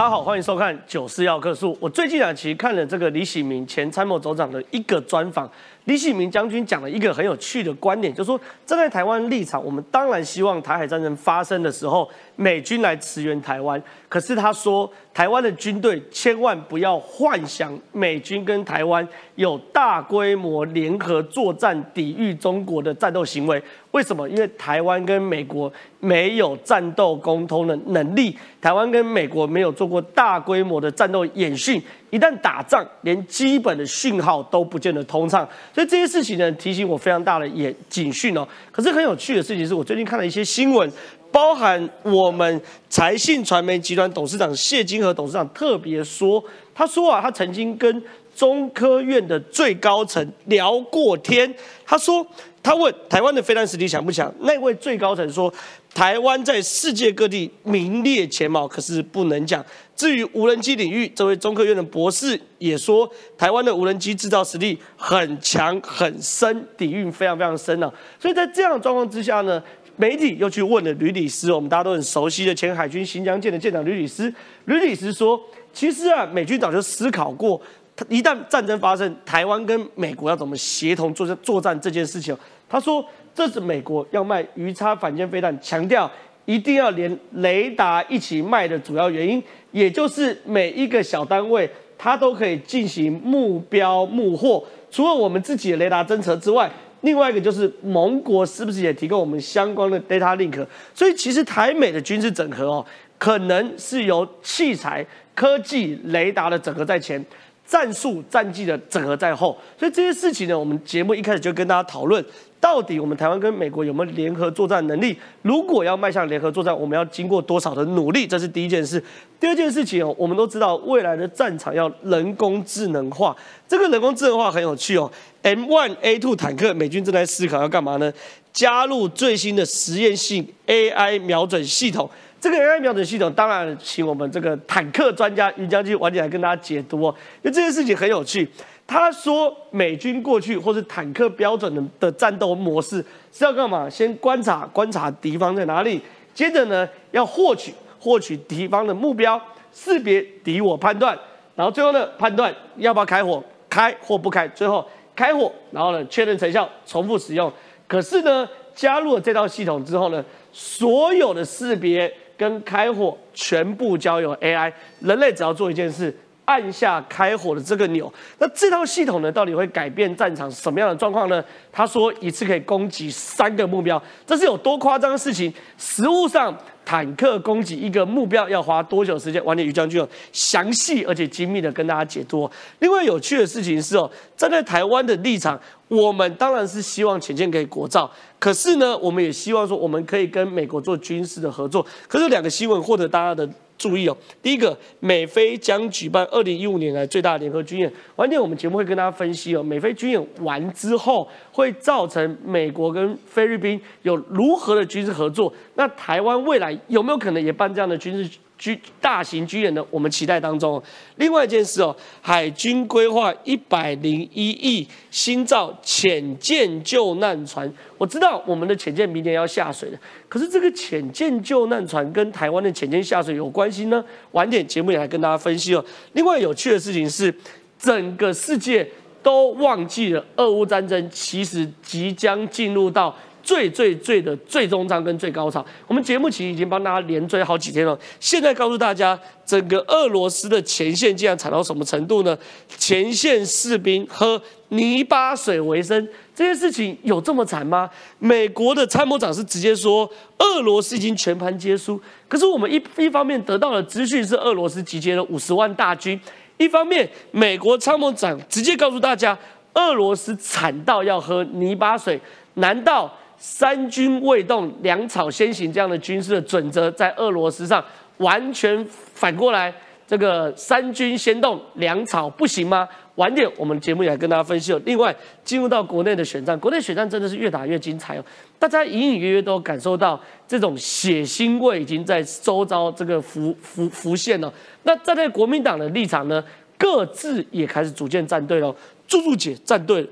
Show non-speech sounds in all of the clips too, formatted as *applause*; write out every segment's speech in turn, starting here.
大家好，欢迎收看《九四要客数》。我最近啊，其实看了这个李喜明前参谋总长的一个专访。李喜明将军讲了一个很有趣的观点，就是说站在台湾立场，我们当然希望台海战争发生的时候，美军来驰援台湾。可是他说，台湾的军队千万不要幻想美军跟台湾有大规模联合作战抵御中国的战斗行为。为什么？因为台湾跟美国没有战斗沟通的能力，台湾跟美国没有做过大规模的战斗演训。一旦打仗，连基本的讯号都不见得通畅，所以这些事情呢，提醒我非常大的眼警讯哦。可是很有趣的事情是，我最近看了一些新闻，包含我们财信传媒集团董事长谢金河董事长特别说，他说啊，他曾经跟中科院的最高层聊过天，他说。他问台湾的飞弹实力强不强？那位最高层说，台湾在世界各地名列前茅，可是不能讲。至于无人机领域，这位中科院的博士也说，台湾的无人机制造实力很强很深，底蕴非常非常深啊。所以在这样的状况之下呢，媒体又去问了吕里斯，我们大家都很熟悉的前海军新疆舰的舰长吕里斯。吕里斯说，其实啊，美军早就思考过。一旦战争发生，台湾跟美国要怎么协同作战作战这件事情，他说这是美国要卖鱼叉反舰飞弹，强调一定要连雷达一起卖的主要原因，也就是每一个小单位它都可以进行目标目获。除了我们自己的雷达侦测之外，另外一个就是盟国是不是也提供我们相关的 data link？所以其实台美的军事整合哦，可能是由器材、科技、雷达的整合在前。战术战绩的整合在后，所以这些事情呢，我们节目一开始就跟大家讨论，到底我们台湾跟美国有没有联合作战能力？如果要迈向联合作战，我们要经过多少的努力？这是第一件事。第二件事情哦，我们都知道未来的战场要人工智能化，这个人工智能化很有趣哦。M One A Two 坦克，美军正在思考要干嘛呢？加入最新的实验性 AI 瞄准系统。这个 AI 瞄准系统，当然请我们这个坦克专家云将军晚点来跟大家解读哦，因为这件事情很有趣。他说，美军过去或是坦克标准的的战斗模式是要干嘛？先观察观察敌方在哪里，接着呢要获取获取敌方的目标，识别敌我判断，然后最后呢判断要不要开火，开或不开，最后开火，然后呢确认成效，重复使用。可是呢加入了这套系统之后呢，所有的识别。跟开火全部交由 AI，人类只要做一件事，按下开火的这个钮。那这套系统呢，到底会改变战场什么样的状况呢？他说一次可以攻击三个目标，这是有多夸张的事情？实物上。坦克攻击一个目标要花多久时间？王力宇将军详细而且精密的跟大家解读。另外有趣的事情是哦，站在台湾的立场，我们当然是希望潜舰可以国造，可是呢，我们也希望说我们可以跟美国做军事的合作。可是两个新闻获得大家的。注意哦，第一个，美菲将举办二零一五年来最大的联合军演。晚点我们节目会跟大家分析哦，美菲军演完之后会造成美国跟菲律宾有如何的军事合作？那台湾未来有没有可能也办这样的军事？军大型军演呢，我们期待当中。另外一件事哦，海军规划一百零一亿新造潜舰救难船。我知道我们的潜舰明年要下水了，可是这个潜舰救难船跟台湾的潜舰下水有关系呢？晚点节目也来跟大家分析哦。另外有趣的事情是，整个世界都忘记了俄乌战争其实即将进入到。最最最的最终章跟最高潮，我们节目其实已经帮大家连追好几天了。现在告诉大家，整个俄罗斯的前线竟然惨到什么程度呢？前线士兵喝泥巴水为生，这件事情有这么惨吗？美国的参谋长是直接说，俄罗斯已经全盘皆输。可是我们一一方面得到的资讯是俄罗斯集结了五十万大军，一方面美国参谋长直接告诉大家，俄罗斯惨到要喝泥巴水，难道？三军未动，粮草先行，这样的军事的准则在俄罗斯上完全反过来，这个三军先动，粮草不行吗？晚点我们节目也来跟大家分析哦。另外，进入到国内的选战，国内选战真的是越打越精彩哦。大家隐隐约约都感受到这种血腥味已经在周遭这个浮浮浮现了。那站在国民党的立场呢，各自也开始组建战队了。朱朱姐站队。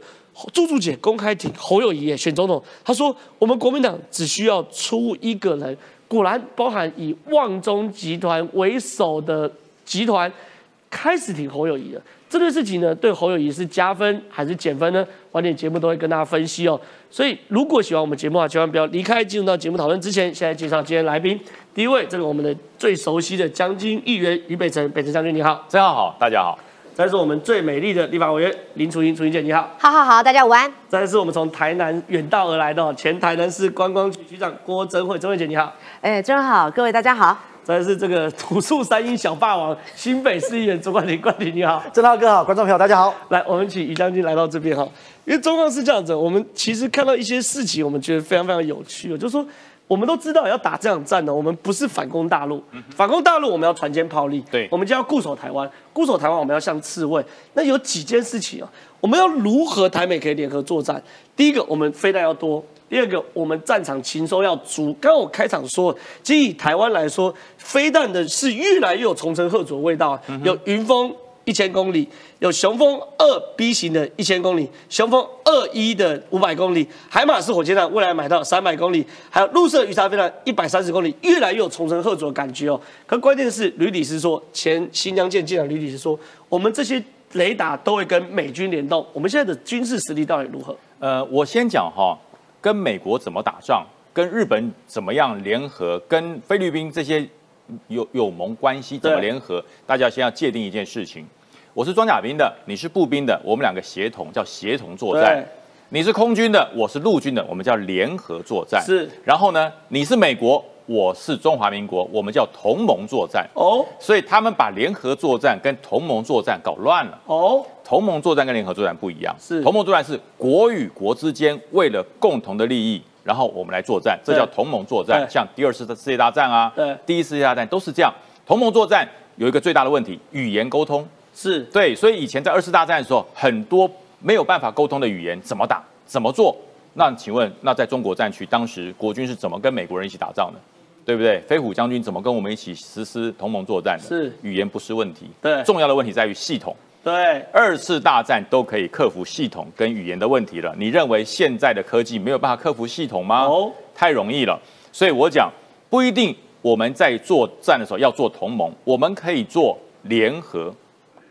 朱朱姐公开挺侯友谊选总统，他说我们国民党只需要出一个人，果然包含以旺中集团为首的集团开始挺侯友谊了。这件事情呢，对侯友谊是加分还是减分呢？晚点节目都会跟大家分析哦。所以如果喜欢我们节目啊，千万不要离开。进入到节目讨论之前，现在介绍今天来宾。第一位，这个我们的最熟悉的将军议员于北辰，北辰将军你好，真好好，大家好。再是我们最美丽的立法委员林楚英，楚英姐你好，好好好，大家午安。再是我们从台南远道而来的前台南市观光局局长郭珍惠，珍惠姐你好，哎，真好，各位大家好。再是这个土树三英小霸王新北市议员朱冠廷，冠廷你好，郑浩哥好，观众朋友大家好。来，我们请于将军来到这边哈，因为状况是这样子，我们其实看到一些事情，我们觉得非常非常有趣，就是说。我们都知道要打这场战呢，我们不是反攻大陆，反攻大陆我们要船坚炮利，对，我们就要固守台湾，固守台湾我们要像刺猬。那有几件事情啊，我们要如何台美可以联合作战？第一个，我们飞弹要多；第二个，我们战场禽收要足。刚刚我开场说，其实以台湾来说，飞弹的是越来越有重城贺主的味道，有云峰。一千公里有雄风二 B 型的一千公里，雄风二一的五百公里，海马式火箭弹未来买到三百公里，还有陆射鱼叉飞弹一百三十公里，越来越有重城贺主的感觉哦。可关键是吕理师说，前新疆舰舰长吕理师说，我们这些雷达都会跟美军联动，我们现在的军事实力到底如何？呃，我先讲哈，跟美国怎么打仗，跟日本怎么样联合，跟菲律宾这些有有盟关系怎么联合，大家先要界定一件事情。我是装甲兵的，你是步兵的，我们两个协同叫协同作战。你是空军的，我是陆军的，我们叫联合作战。是。然后呢，你是美国，我是中华民国，我们叫同盟作战。哦。所以他们把联合作战跟同盟作战搞乱了。哦。同盟作战跟联合作战不一样。是。同盟作战是国与国之间为了共同的利益，然后我们来作战，这叫同盟作战。像第二次的世界大战啊，对，第一次世界大战都是这样。同盟作战有一个最大的问题，语言沟通。是对，所以以前在二次大战的时候，很多没有办法沟通的语言怎么打、怎么做？那请问，那在中国战区，当时国军是怎么跟美国人一起打仗的？对不对？飞虎将军怎么跟我们一起实施同盟作战的？是语言不是问题，对，重要的问题在于系统。对，二次大战都可以克服系统跟语言的问题了，你认为现在的科技没有办法克服系统吗？哦，太容易了。所以我讲不一定，我们在作战的时候要做同盟，我们可以做联合。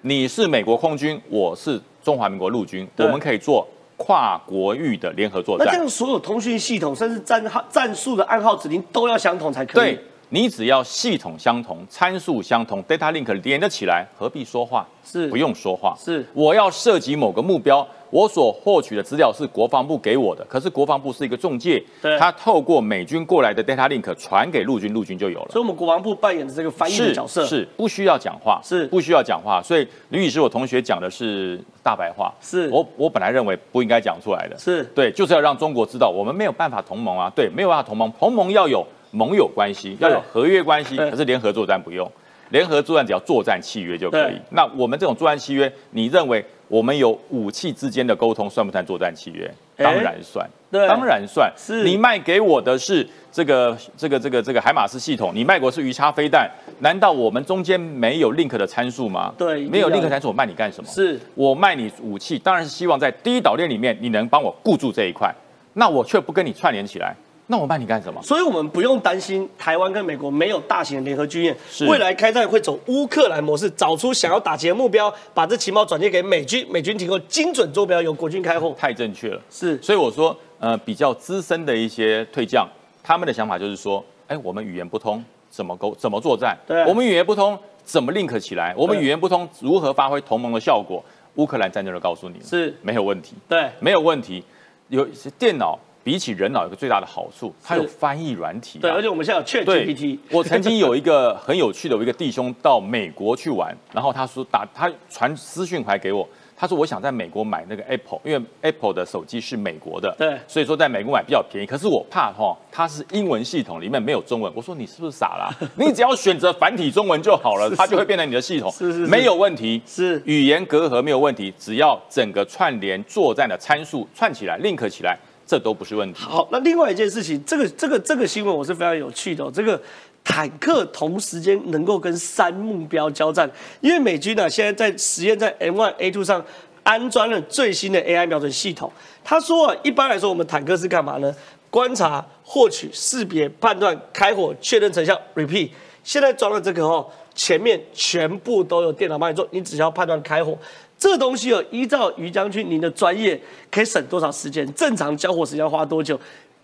你是美国空军，我是中华民国陆军，我们可以做跨国域的联合作战。那这样所有通讯系统，甚至战号、战术的暗号指令都要相同才可以。对，你只要系统相同、参数相同，data link 连得起来，何必说话？是，不用说话。是，我要涉及某个目标。我所获取的资料是国防部给我的，可是国防部是一个中介，他透过美军过来的 data link 传给陆军，陆军就有了。所以，我们国防部扮演的这个翻译的角色。是不需要讲话，是。不需要讲话。所以，吕女士，我同学讲的是大白话，是。我我本来认为不应该讲出来的，是。对，就是要让中国知道我们没有办法同盟啊，对，没有办法同盟，同盟要有盟友关系，要有合约关系，可是连合作战不用，联合作战只要作战契约就可以。那我们这种作战契约，你认为？我们有武器之间的沟通，算不算作战契约？当然算，当然算。是你卖给我的是这个这个这个这个海马斯系统，你卖给我是鱼叉飞弹，难道我们中间没有 link 的参数吗？对，没有 link 参数，我卖你干什么？是我卖你武器，当然是希望在第一岛链里面你能帮我固住这一块，那我却不跟你串联起来。那我办你干什么？所以，我们不用担心台湾跟美国没有大型的联合军演，未来开战会走乌克兰模式，找出想要打击的目标，把这情报转接给美军，美军提供精准坐标，由国军开后。太正确了，是。所以我说，呃，比较资深的一些退将，他们的想法就是说，哎，我们语言不通，怎么沟，怎么作战？对。我们语言不通，怎么 link 起来？我们语言不通，如何发挥同盟的效果？乌克兰战争就告诉你，是没有问题。对，没有问题。有电脑。比起人脑，有个最大的好处，它有翻译软体。对，而且我们现在有 Chat GPT。我曾经有一个很有趣的，我一个弟兄到美国去玩，然后他说打他传私讯回来给我，他说我想在美国买那个 Apple，因为 Apple 的手机是美国的，对，所以说在美国买比较便宜。可是我怕哈，它是英文系统里面没有中文。我说你是不是傻啦？*laughs* 你只要选择繁体中文就好了，它就会变成你的系统，是是，没有问题，是语言隔阂没有问题，只要整个串联作战的参数串起来，link 起来。这都不是问题。好，那另外一件事情，这个这个这个新闻我是非常有趣的。这个坦克同时间能够跟三目标交战，因为美军呢现在在实验在 M1A2 上安装了最新的 AI 瞄准系统。他说啊，一般来说我们坦克是干嘛呢？观察、获取、识别、判断、开火、确认成效。Repeat，现在装了这个哦。前面全部都有电脑帮你做，你只需要判断开火。这个东西有依照于将军您的专业，可以省多少时间？正常交火时间要花多久？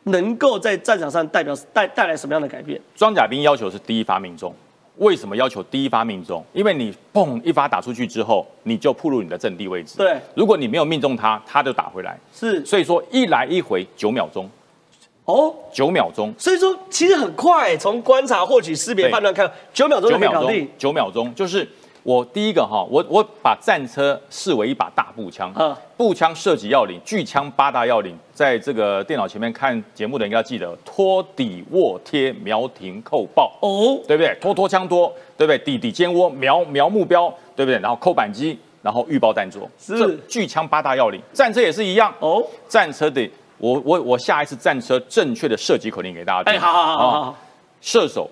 能够在战场上代表带带来什么样的改变？装甲兵要求是第一发命中。为什么要求第一发命中？因为你砰一发打出去之后，你就暴露你的阵地位置。对，如果你没有命中他，他就打回来。是，所以说一来一回九秒钟。哦，九秒钟。所以说其实很快，从观察、获取、识别、判断看，九秒钟就可以搞定。九秒钟就是。我第一个哈，我我把战车视为一把大步枪，步枪射击要领，巨枪八大要领，在这个电脑前面看节目的应该记得托底卧贴瞄停扣爆哦，对不对？托托枪托，对不对？底底肩窝瞄瞄目标，对不对？然后扣扳机，然后预爆弹座，是巨枪八大要领，战车也是一样哦。战车的，我我我下一次战车正确的射击口令给大家听。哎，好好好好，射手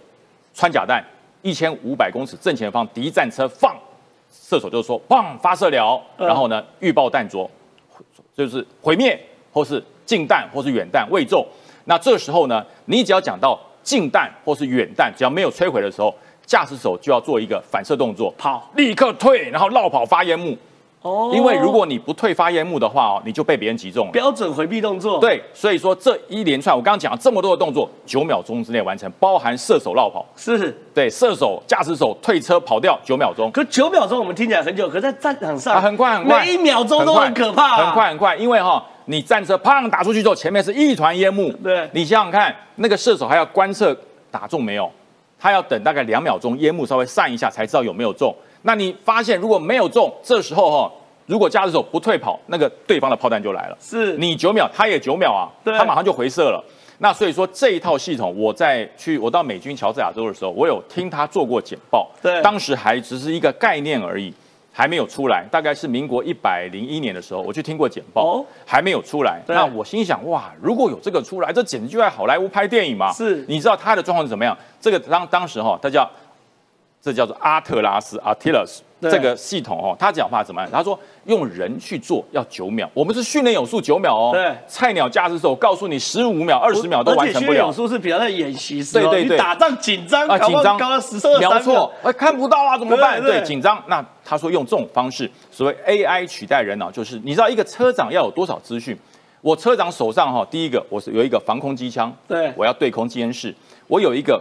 穿甲弹。一千五百公尺正前方敌战车放，射手就是说砰发射了，然后呢预爆弹着，就是毁灭或是近弹或是远弹未中。那这时候呢，你只要讲到近弹或是远弹，只要没有摧毁的时候，驾驶手就要做一个反射动作，跑，立刻退，然后绕跑发烟幕。哦，因为如果你不退发烟幕的话哦，你就被别人击中了。标准回避动作。对，所以说这一连串我刚刚讲了这么多的动作，九秒钟之内完成，包含射手绕跑。是，对，射手、驾驶手退车跑掉九秒钟。可九秒钟我们听起来很久，可在战场上很快很快，每一秒钟都很可怕。很快很快，因为哈，你战车砰打出去之后，前面是一团烟幕。对，你想想看，那个射手还要观测打中没有，他要等大概两秒钟，烟幕稍微散一下才知道有没有中。那你发现如果没有中，这时候哈。如果驾驶手不退跑，那个对方的炮弹就来了。是你九秒，他也九秒啊，他马上就回射了。那所以说这一套系统，我在去我到美军乔治亚州的时候，我有听他做过简报。对，当时还只是一个概念而已，还没有出来。大概是民国一百零一年的时候，我去听过简报，还没有出来。那我心想，哇，如果有这个出来，这简直就在好莱坞拍电影嘛。是，你知道他的状况是怎么样？这个当当时哈，他叫这叫做阿特拉斯 （Artillus）。这个系统哦，他讲话怎么样？他说用人去做要九秒，我们是训练有素九秒哦。对，菜鸟驾驶手告诉你十五秒、二十秒都完成不了。有素是比较在演习时，对对对，打仗紧张啊，紧张，高到十二秒错，哎，看不到啊，怎么办？对，紧张。那他说用这种方式，所谓 AI 取代人脑，就是你知道一个车长要有多少资讯？我车长手上哈，第一个我是有一个防空机枪，对，我要对空监视，我有一个。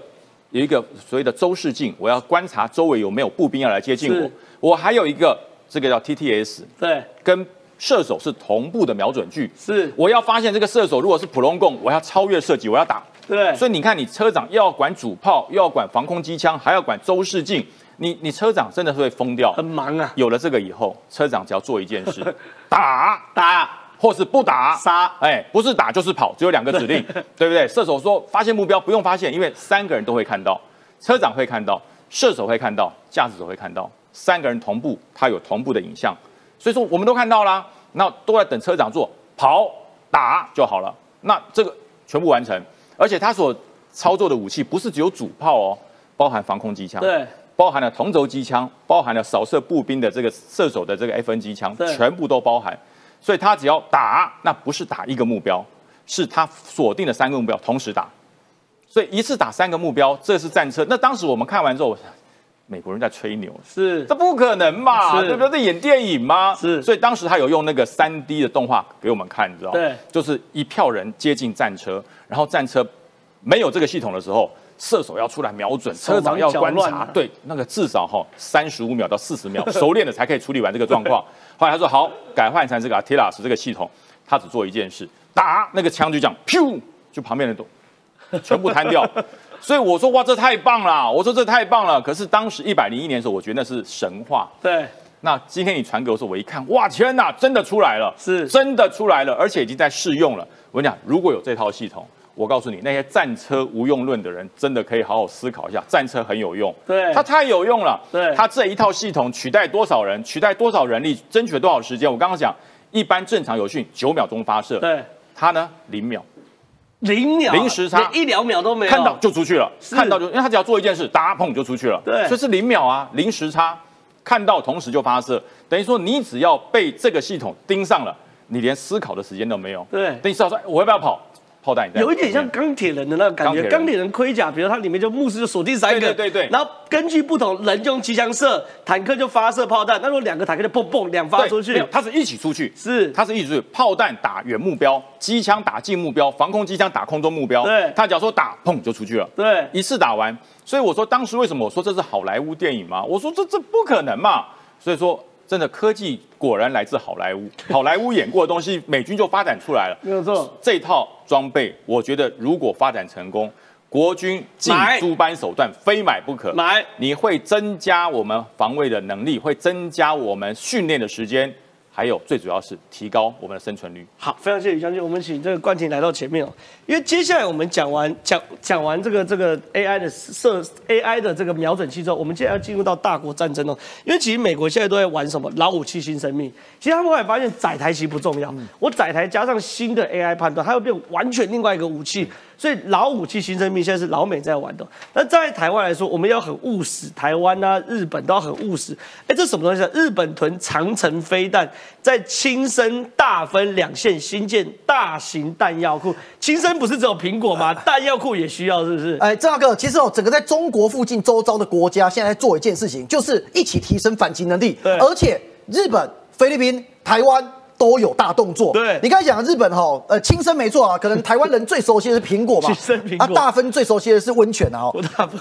有一个所谓的周视镜，我要观察周围有没有步兵要来接近我。我还有一个这个叫 TTS，对，跟射手是同步的瞄准距。是，我要发现这个射手如果是普通共，我要超越射击，我要打。对，所以你看，你车长又要管主炮，又要管防空机枪，还要管周视镜，你你车长真的是会疯掉。很忙啊。有了这个以后，车长只要做一件事，打 *laughs* 打。或是不打杀，哎，不是打就是跑，只有两个指令，*laughs* 对不对？射手说发现目标不用发现，因为三个人都会看到，车长会看到，射手会看到，驾驶手会看到，三个人同步，他有同步的影像，所以说我们都看到啦，那都在等车长做跑打就好了，那这个全部完成，而且他所操作的武器不是只有主炮哦，包含防空机枪，对，包含了同轴机枪，包含了扫射步兵的这个射手的这个 FN 机枪，全部都包含。所以他只要打，那不是打一个目标，是他锁定的三个目标同时打。所以一次打三个目标，这是战车。那当时我们看完之后，美国人在吹牛，是这不可能嘛？对不对？在演电影吗？是。所以当时他有用那个三 D 的动画给我们看，你知道对。就是一票人接近战车，然后战车没有这个系统的时候，射手要出来瞄准，车长要观察，对，那个至少哈三十五秒到四十秒，熟练的才可以处理完这个状况。*laughs* 后来他说好，改换成这个 Atlas 这个系统，他只做一件事，打那个枪就这样，噗，就旁边的都全部瘫掉。*laughs* 所以我说哇，这太棒了！我说这太棒了。可是当时一百零一年的时候，我觉得那是神话。对。那今天你传给我时候，我一看，哇，天哪，真的出来了，是真的出来了，而且已经在试用了。我跟你讲，如果有这套系统。我告诉你，那些战车无用论的人，真的可以好好思考一下，战车很有用，对，它太有用了，对，它这一套系统取代多少人，取代多少人力，争取了多少时间？我刚刚讲，一般正常有训九秒钟发射，对，它呢零秒，零秒，零时差，一两秒都没有，看到就出去了，看到就，因为他只要做一件事，打砰就出去了，对，所以是零秒啊，零时差，看到同时就发射，等于说你只要被这个系统盯上了，你连思考的时间都没有，对，等你知道说我要不要跑？炮弹有一点像钢铁人的那个感觉。钢铁人盔甲，比如它里面就牧师就锁定三个，对对对。然后根据不同人就用机枪射，坦克就发射炮弹。那如果两个坦克就砰砰两发出去，它是一起出去，是它是一起出去。炮弹打远目标，机枪打近目标，防空机枪打空中目标。对，他假如说打，砰就出去了。对，一次打完。所以我说当时为什么我说这是好莱坞电影吗？我说这这不可能嘛。所以说。真的科技果然来自好莱坞，*laughs* 好莱坞演过的东西，美军就发展出来了。没有错，这套装备，我觉得如果发展成功，国军进诸般手段，非买不可。买，你会增加我们防卫的能力，会增加我们训练的时间。还有最主要是提高我们的生存率。好，非常谢谢李将军，我们请这个冠廷来到前面哦。因为接下来我们讲完讲讲完这个这个 AI 的设 AI 的这个瞄准器之后，我们接下来要进入到大国战争哦。因为其实美国现在都在玩什么老武器新生命，其实他们后来发现载台其实不重要，我载台加上新的 AI 判断，它会变完全另外一个武器。所以老武器新生命现在是老美在玩的。那在台湾来说，我们要很务实，台湾啊、日本都要很务实。哎，这什么东西？日本屯长城飞弹在青森大分两线新建大型弹药库。青森不是只有苹果吗？弹药库也需要，是不是？哎，郑大哥，其实哦，整个在中国附近周遭的国家现在在做一件事情，就是一起提升反击能力。对，而且日本、菲律宾、台湾。都有大动作。对，你刚才讲日本哈，呃，轻生没错啊，可能台湾人最熟悉的是苹果嘛，*laughs* 亲生苹果。啊，大分最熟悉的是温泉啊。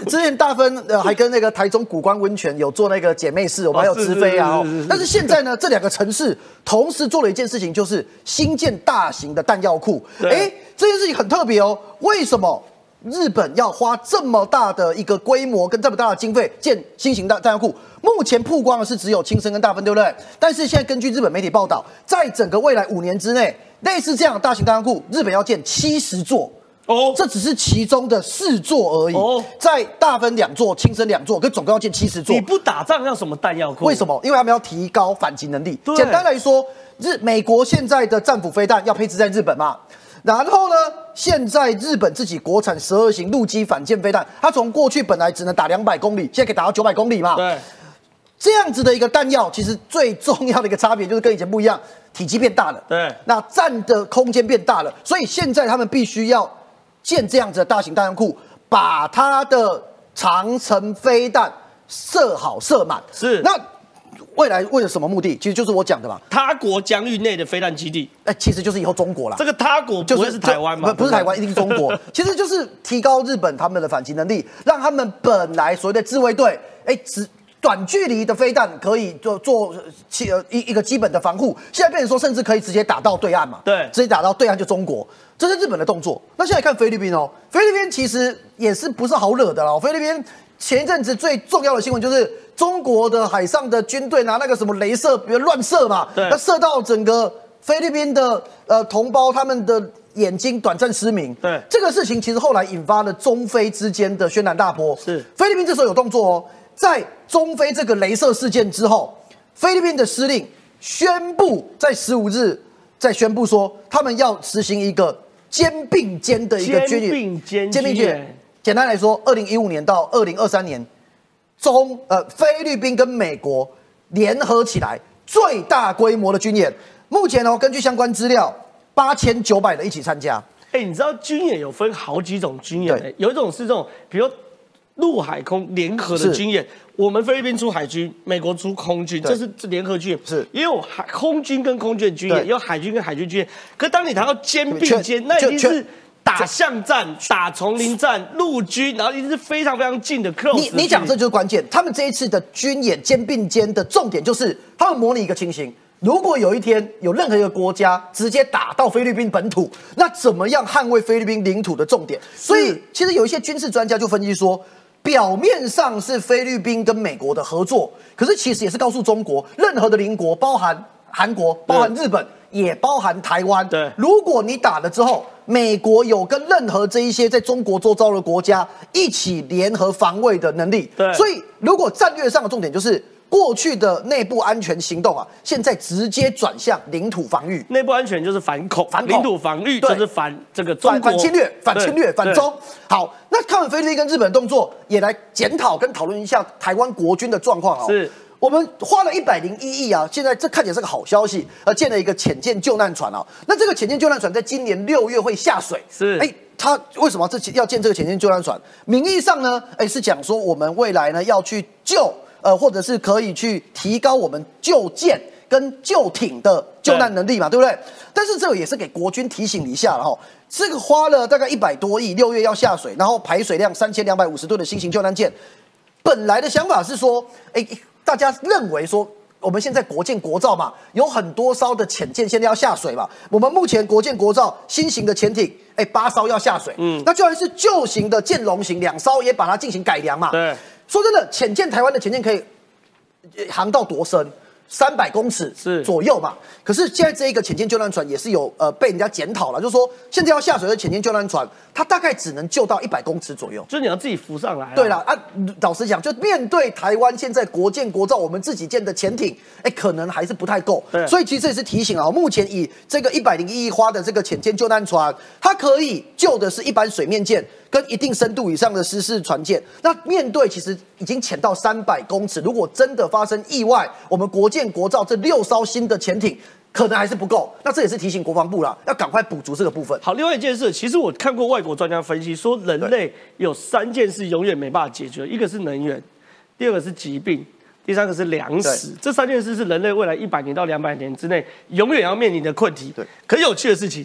之前大分呃还跟那个台中古关温泉有做那个姐妹市，我们还有直飞啊。但是现在呢，这两个城市同时做了一件事情，就是新建大型的弹药库。哎，这件事情很特别哦。为什么？日本要花这么大的一个规模跟这么大的经费建新型弹弹药库，目前曝光的是只有青森跟大分，对不对？但是现在根据日本媒体报道，在整个未来五年之内，类似这样的大型弹药库，日本要建七十座哦，这只是其中的四座而已。哦，在大分两座，青森两座，跟总共要建七十座。你不打仗要什么弹药库？为什么？因为他们要提高反击能力。简单来说，日美国现在的战斧飞弹要配置在日本嘛？然后呢？现在日本自己国产十二型陆基反舰飞弹，它从过去本来只能打两百公里，现在可以打到九百公里嘛？对，这样子的一个弹药，其实最重要的一个差别就是跟以前不一样，体积变大了。对，那占的空间变大了，所以现在他们必须要建这样子的大型弹药库，把它的长城飞弹射好射满。是，那。未来为了什么目的？其实就是我讲的嘛。他国疆域内的飞弹基地，哎，其实就是以后中国啦。这个他国就是台湾吗？不，不是台湾，一定是中国。*laughs* 其实就是提高日本他们的反击能力，让他们本来所谓的自卫队，哎，只短距离的飞弹可以做做基呃一一个基本的防护，现在变成说甚至可以直接打到对岸嘛？对，直接打到对岸就中国，这是日本的动作。那现在看菲律宾哦，菲律宾其实也是不是好惹的啦。菲律宾前一阵子最重要的新闻就是。中国的海上的军队拿那个什么镭射，比如乱射嘛，那射到整个菲律宾的呃同胞，他们的眼睛短暂失明。对，这个事情其实后来引发了中菲之间的轩然大波。是，菲律宾这时候有动作哦，在中菲这个镭射事件之后，菲律宾的司令宣布在十五日再宣布说，他们要实行一个肩并肩的一个军演。肩并肩。简单来说，二零一五年到二零二三年。中呃，菲律宾跟美国联合起来最大规模的军演，目前哦，根据相关资料，八千九百人一起参加。哎，你知道军演有分好几种军演，有一种是这种，比如陆海空联合的军演，我们菲律宾出海军，美国出空军，这是联合军演，是也有海空军跟空军军演，也有海军跟海军军演。可当你谈到肩并肩，那已经是。打巷战、打丛林战、陆军，然后一定是非常非常近的。你你讲这就是关键。他们这一次的军演肩并肩的重点就是，他们模拟一个情形：如果有一天有任何一个国家直接打到菲律宾本土，那怎么样捍卫菲律宾领土的重点？所以，其实有一些军事专家就分析说，表面上是菲律宾跟美国的合作，可是其实也是告诉中国，任何的邻国，包含韩国、包含日本。也包含台湾。对，如果你打了之后，美国有跟任何这一些在中国周遭的国家一起联合防卫的能力。对，所以如果战略上的重点就是过去的内部安全行动啊，现在直接转向领土防御。内部安全就是反恐，反领土防御就是反这个反反侵略、反侵略、反中。好，那看完菲律宾跟日本动作，也来检讨跟讨论一下台湾国军的状况啊。是。我们花了一百零一亿啊，现在这看起来是个好消息，呃，建了一个潜舰救难船啊。那这个潜舰救难船在今年六月会下水，是哎。他为什么这要建这个潜舰救难船？名义上呢，哎，是讲说我们未来呢要去救，呃，或者是可以去提高我们救舰跟救艇的救难能力嘛，对不对？但是这个也是给国军提醒一下了哈。这个花了大概一百多亿，六月要下水，然后排水量三千两百五十吨的新型救难舰，本来的想法是说，哎，大家认为说。我们现在国建国造嘛，有很多艘的潜舰现在要下水嘛。我们目前国建国造新型的潜艇，哎，八艘要下水。嗯，那就算是旧型的建龙型两艘也把它进行改良嘛。对，说真的，潜舰台湾的潜舰可以航到多深？三百公尺是左右嘛？可是现在这一个潜舰救难船也是有呃被人家检讨了，就是说现在要下水的潜舰救难船，它大概只能救到一百公尺左右，就是你要自己浮上来。对了啊，老实讲，就面对台湾现在国建国造我们自己建的潜艇，哎，可能还是不太够。对，所以其实这也是提醒啊，目前以这个一百零一亿花的这个潜舰救难船，它可以救的是一般水面舰。跟一定深度以上的失事船舰，那面对其实已经潜到三百公尺，如果真的发生意外，我们国建国造这六艘新的潜艇可能还是不够。那这也是提醒国防部啦，要赶快补足这个部分。好，另外一件事，其实我看过外国专家分析说，人类有三件事永远没办法解决，一个是能源，第二个是疾病，第三个是粮食。这三件事是人类未来一百年到两百年之内永远要面临的困题。对，可有趣的事情。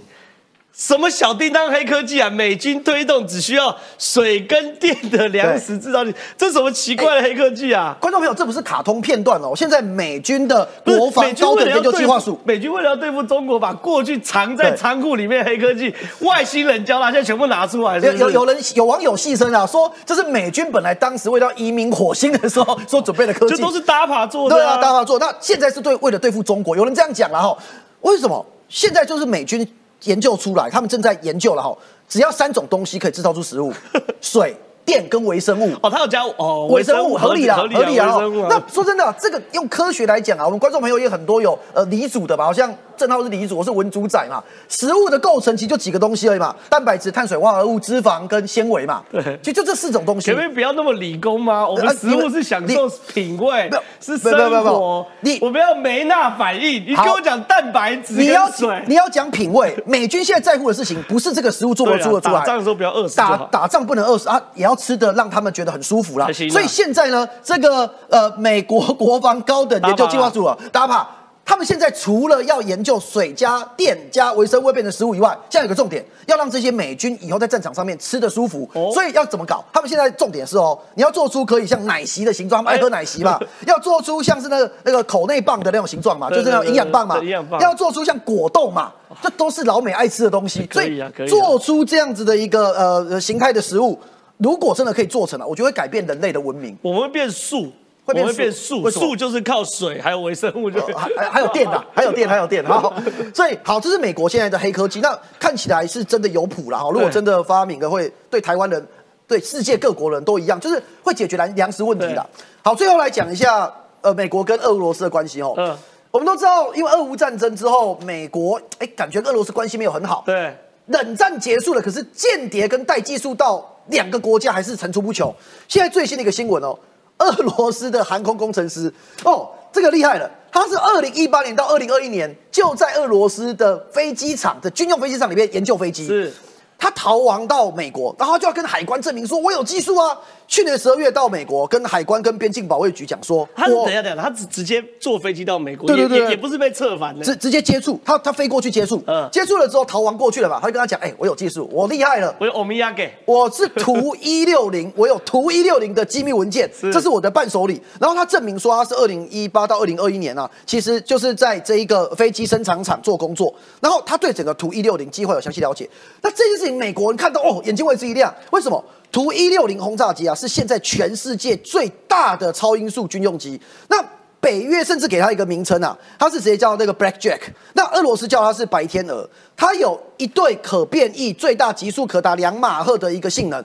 什么小叮当黑科技啊？美军推动只需要水跟电的粮食制造力，这什么奇怪的黑科技啊？观众朋友，这不是卡通片段哦！现在美军的国防高等研究计划署，美军为了要对付中国，把过去藏在仓库里面黑科技，外星人教他，现在全部拿出来。有有有人有网友戏称啊，说这是美军本来当时为了移民火星的时候所准备的科技，这都是搭爬做的。对啊，搭爬做。那现在是对为了对付中国，有人这样讲了哈？为什么现在就是美军？研究出来，他们正在研究了哈，只要三种东西可以制造出食物：*laughs* 水、电跟微生物。哦，他有加哦，微生物合理啦，合理啊。那说真的，这个用科学来讲啊，我们观众朋友也很多有呃离组的吧，好像。正号是李主，我是文主宰嘛。食物的构成其实就几个东西而已嘛，蛋白质、碳水化合物、脂肪跟纤维嘛。对，其实就这四种东西。前面不要那么理工吗？我们食物是享受品味，是生活。你我们要梅纳反应。你跟我讲蛋白质，你要你要讲品味。美军现在在乎的事情不是这个食物做不做得出来，打仗的时候不要饿死。打打仗不能饿死啊，也要吃的让他们觉得很舒服啦。所以现在呢，这个呃美国国防高等研究计划组啊，大家怕。他们现在除了要研究水加电加微生物变成食物以外，现在有个重点，要让这些美军以后在战场上面吃的舒服。所以要怎么搞？他们现在重点是哦，你要做出可以像奶昔的形状，他们爱喝奶昔嘛，要做出像是那个那个口内棒的那种形状嘛，就是那种营养棒嘛，棒要做出像果冻嘛，这都是老美爱吃的东西。所以做出这样子的一个呃形态的食物，如果真的可以做成了，我觉得会改变人类的文明，我们会变素。会变变素，素就是靠水，还有微生物，就还还有电的，还有电，还有电。好，*laughs* 所以好，这是美国现在的黑科技，那看起来是真的有谱了哈。如果真的发明了，会对台湾人、对世界各国人都一样，就是会解决粮粮食问题的。好，最后来讲一下，呃，美国跟俄罗斯的关系哦。嗯，我们都知道，因为俄乌战争之后，美国哎，感觉跟俄罗斯关系没有很好。对，冷战结束了，可是间谍跟带技术到两个国家还是层出不穷。现在最新的一个新闻哦。俄罗斯的航空工程师。哦，这个厉害了，他是二零一八年到二零二一年就在俄罗斯的飞机场的军用飞机场里面研究飞机，是，他逃亡到美国，然后就要跟海关证明说，我有技术啊。去年十二月到美国，跟海关跟边境保卫局讲说，他等下等下，他直直接坐飞机到美国，对对对，也不是被策反的，直直接接触，他他飞过去接触，嗯，接触了之后逃亡过去了吧？他就跟他讲，哎，我有技术，我厉害了，我有欧米亚给，*laughs* 我是图一六零，我有图一六零的机密文件，这是我的伴手礼。*laughs* 然后他证明说他是二零一八到二零二一年啊，其实就是在这一个飞机生产厂做工作。然后他对整个图一六零机会有详细了解。那这件事情美国人看到哦，眼睛为之一亮，为什么？图一六零轰炸机啊，是现在全世界最大的超音速军用机。那北约甚至给它一个名称啊，它是直接叫那个 Black Jack。那俄罗斯叫它是白天鹅。它有一对可变异、最大极速可达两马赫的一个性能。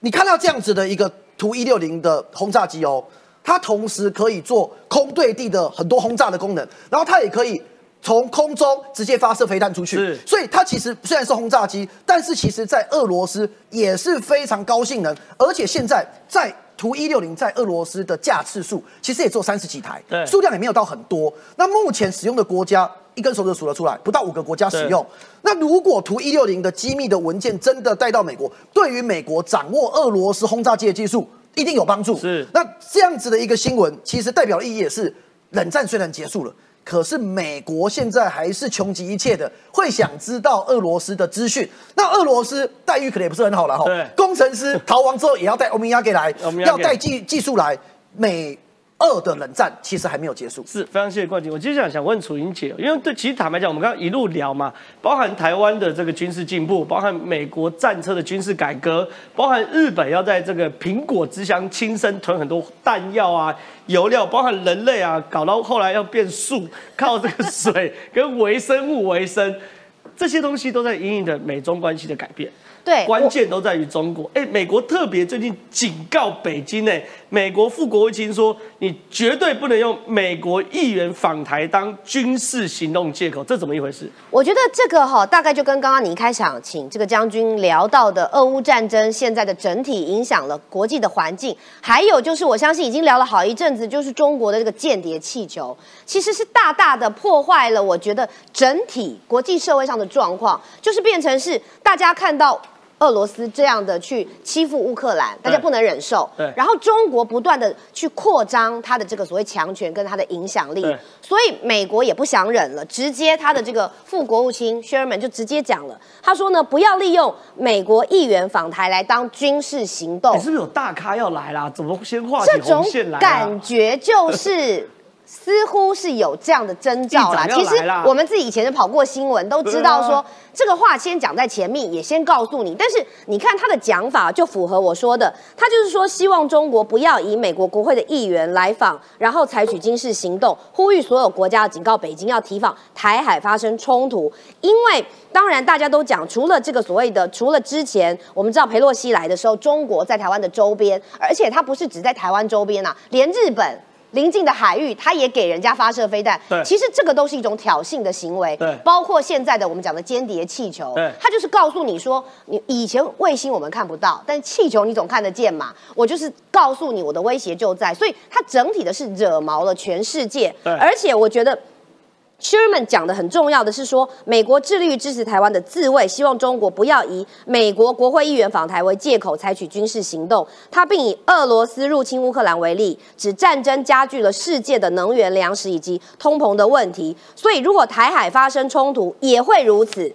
你看到这样子的一个图一六零的轰炸机哦，它同时可以做空对地的很多轰炸的功能，然后它也可以从空中直接发射飞弹出去。是，所以它其实虽然是轰炸机，但是其实在俄罗斯也是非常高性能，而且现在在图一六零在俄罗斯的架次数其实也做三十几台，对，数量也没有到很多。那目前使用的国家一根手指数得出来，不到五个国家使用。那如果图一六零的机密的文件真的带到美国，对于美国掌握俄罗斯轰炸机的技术一定有帮助。是，那这样子的一个新闻，其实代表的意义也是，冷战虽然结束了。可是美国现在还是穷极一切的，会想知道俄罗斯的资讯。那俄罗斯待遇可能也不是很好了哈。对，工程师逃亡之后也要带欧米亚给来，*laughs* 要带技技术来。美二的冷战其实还没有结束。是非常谢谢冠军。我接下来想问楚英姐，因为对，其实坦白讲，我们刚刚一路聊嘛，包含台湾的这个军事进步，包含美国战车的军事改革，包含日本要在这个苹果之乡亲身囤很多弹药啊。油料包含人类啊，搞到后来要变树，靠这个水跟微生物为生，这些东西都在隐隐的美中关系的改变。对，关键都在于中国。哎，美国特别最近警告北京，呢，美国副国务卿说，你绝对不能用美国议员访台当军事行动借口，这怎么一回事？我觉得这个哈，大概就跟刚刚你一开场请这个将军聊到的俄乌战争现在的整体影响了国际的环境，还有就是我相信已经聊了好一阵子，就是中国的这个间谍气球，其实是大大的破坏了我觉得整体国际社会上的状况，就是变成是大家看到。俄罗斯这样的去欺负乌克兰，大家不能忍受。对。然后中国不断的去扩张它的这个所谓强权跟它的影响力。所以美国也不想忍了，直接他的这个副国务卿 Sherman 就直接讲了，他说呢，不要利用美国议员访台来当军事行动。你是不是有大咖要来啦？怎么先画起红线来？*laughs* 感觉就是。似乎是有这样的征兆啦。其实我们自己以前就跑过新闻，都知道说这个话先讲在前面，也先告诉你。但是你看他的讲法就符合我说的，他就是说希望中国不要以美国国会的议员来访，然后采取军事行动，呼吁所有国家警告北京要提防台海发生冲突。因为当然大家都讲，除了这个所谓的，除了之前我们知道佩洛西来的时候，中国在台湾的周边，而且它不是只在台湾周边呐，连日本。临近的海域，他也给人家发射飞弹。对，其实这个都是一种挑衅的行为。对，包括现在的我们讲的间谍气球。对，他就是告诉你说，你以前卫星我们看不到，但气球你总看得见嘛。我就是告诉你，我的威胁就在。所以它整体的是惹毛了全世界。对，而且我觉得。Sherman 讲的很重要的是说，美国致力于支持台湾的自卫，希望中国不要以美国国会议员访台为借口采取军事行动。他并以俄罗斯入侵乌克兰为例，指战争加剧了世界的能源、粮食以及通膨的问题。所以，如果台海发生冲突，也会如此。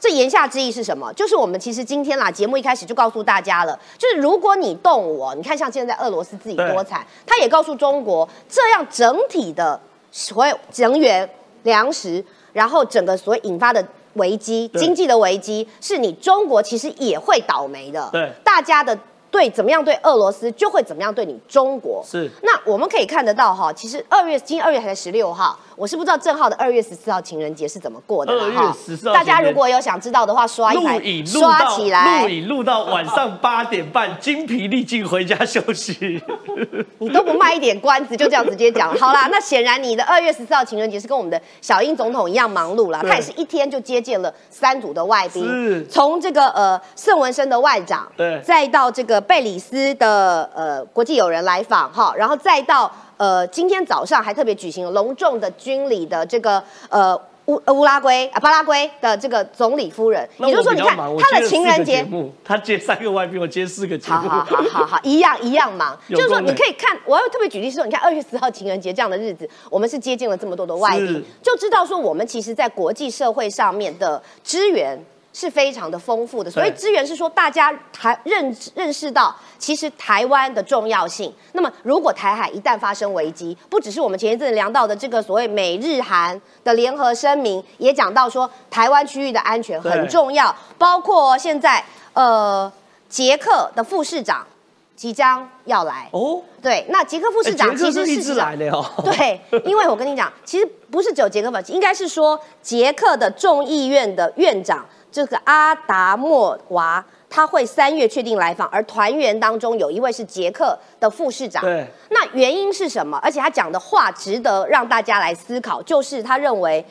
这言下之意是什么？就是我们其实今天啦，节目一开始就告诉大家了，就是如果你动我，你看像现在俄罗斯自己多惨，他也告诉中国，这样整体的所有能源。粮食，然后整个所引发的危机，经济的危机，是你中国其实也会倒霉的。对，大家的对怎么样对俄罗斯，就会怎么样对你中国。是，那我们可以看得到哈，其实二月，今天二月还才十六号。我是不知道郑浩的二月十四号情人节是怎么过的哈。大家如果有想知道的话，刷一排，刷起来，录影录到晚上八点半，*laughs* 精疲力尽回家休息。*laughs* 你都不卖一点关子，就这样直接讲。*laughs* 好啦，那显然你的二月十四号情人节是跟我们的小英总统一样忙碌了。他也是一天就接见了三组的外宾，从这个呃盛文生的外长，对，再到这个贝里斯的呃国际友人来访哈，然后再到。呃，今天早上还特别举行了隆重的军礼的这个呃乌乌拉圭啊巴拉圭的这个总理夫人，也就是说你看他的情人节，*laughs* 他接三个外宾，我接四个节目，好好好好一样一样忙。*laughs* 就是说你可以看，我要特别举例说，你看二月十号情人节这样的日子，我们是接近了这么多的外宾，就知道说我们其实在国际社会上面的支援。是非常的丰富的，所以资源是说大家台认认识到其实台湾的重要性。那么如果台海一旦发生危机，不只是我们前一阵聊到的这个所谓美日韩的联合声明，也讲到说台湾区域的安全很重要，包括现在呃捷克的副市长即将要来。哦，对，那捷克副市长其实是来的哦，*laughs* 对，因为我跟你讲，其实不是只有捷克吧，应该是说捷克的众议院的院长。这个阿达莫娃他会三月确定来访，而团员当中有一位是捷克的副市长。对，那原因是什么？而且他讲的话值得让大家来思考，就是他认为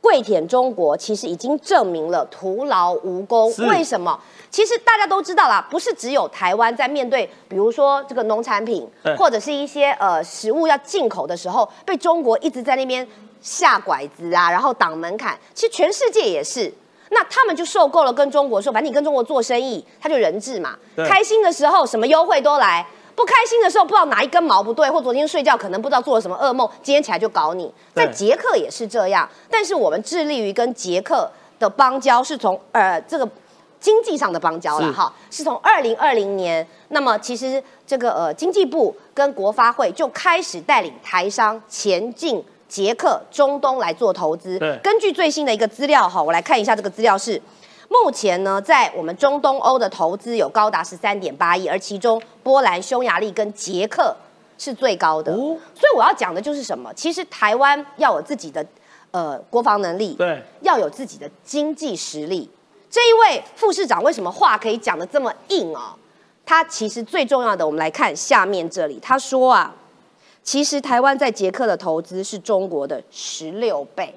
跪舔中国，其实已经证明了徒劳无功。为什么？其实大家都知道啦，不是只有台湾在面对，比如说这个农产品，或者是一些呃食物要进口的时候，被中国一直在那边下拐子啊，然后挡门槛。其实全世界也是，那他们就受够了跟中国说，反正你跟中国做生意，他就人质嘛。开心的时候什么优惠都来，不开心的时候不知道哪一根毛不对，或昨天睡觉可能不知道做了什么噩梦，今天起来就搞你。在捷克也是这样，但是我们致力于跟捷克的邦交是从呃这个。经济上的邦交了哈，是从二零二零年，那么其实这个呃经济部跟国发会就开始带领台商前进捷克、中东来做投资。根据最新的一个资料哈，我来看一下这个资料是，目前呢在我们中东欧的投资有高达十三点八亿，而其中波兰、匈牙利跟捷克是最高的。所以我要讲的就是什么？其实台湾要有自己的呃国防能力，对，要有自己的经济实力。这一位副市长为什么话可以讲的这么硬哦？他其实最重要的，我们来看下面这里，他说啊，其实台湾在捷克的投资是中国的十六倍。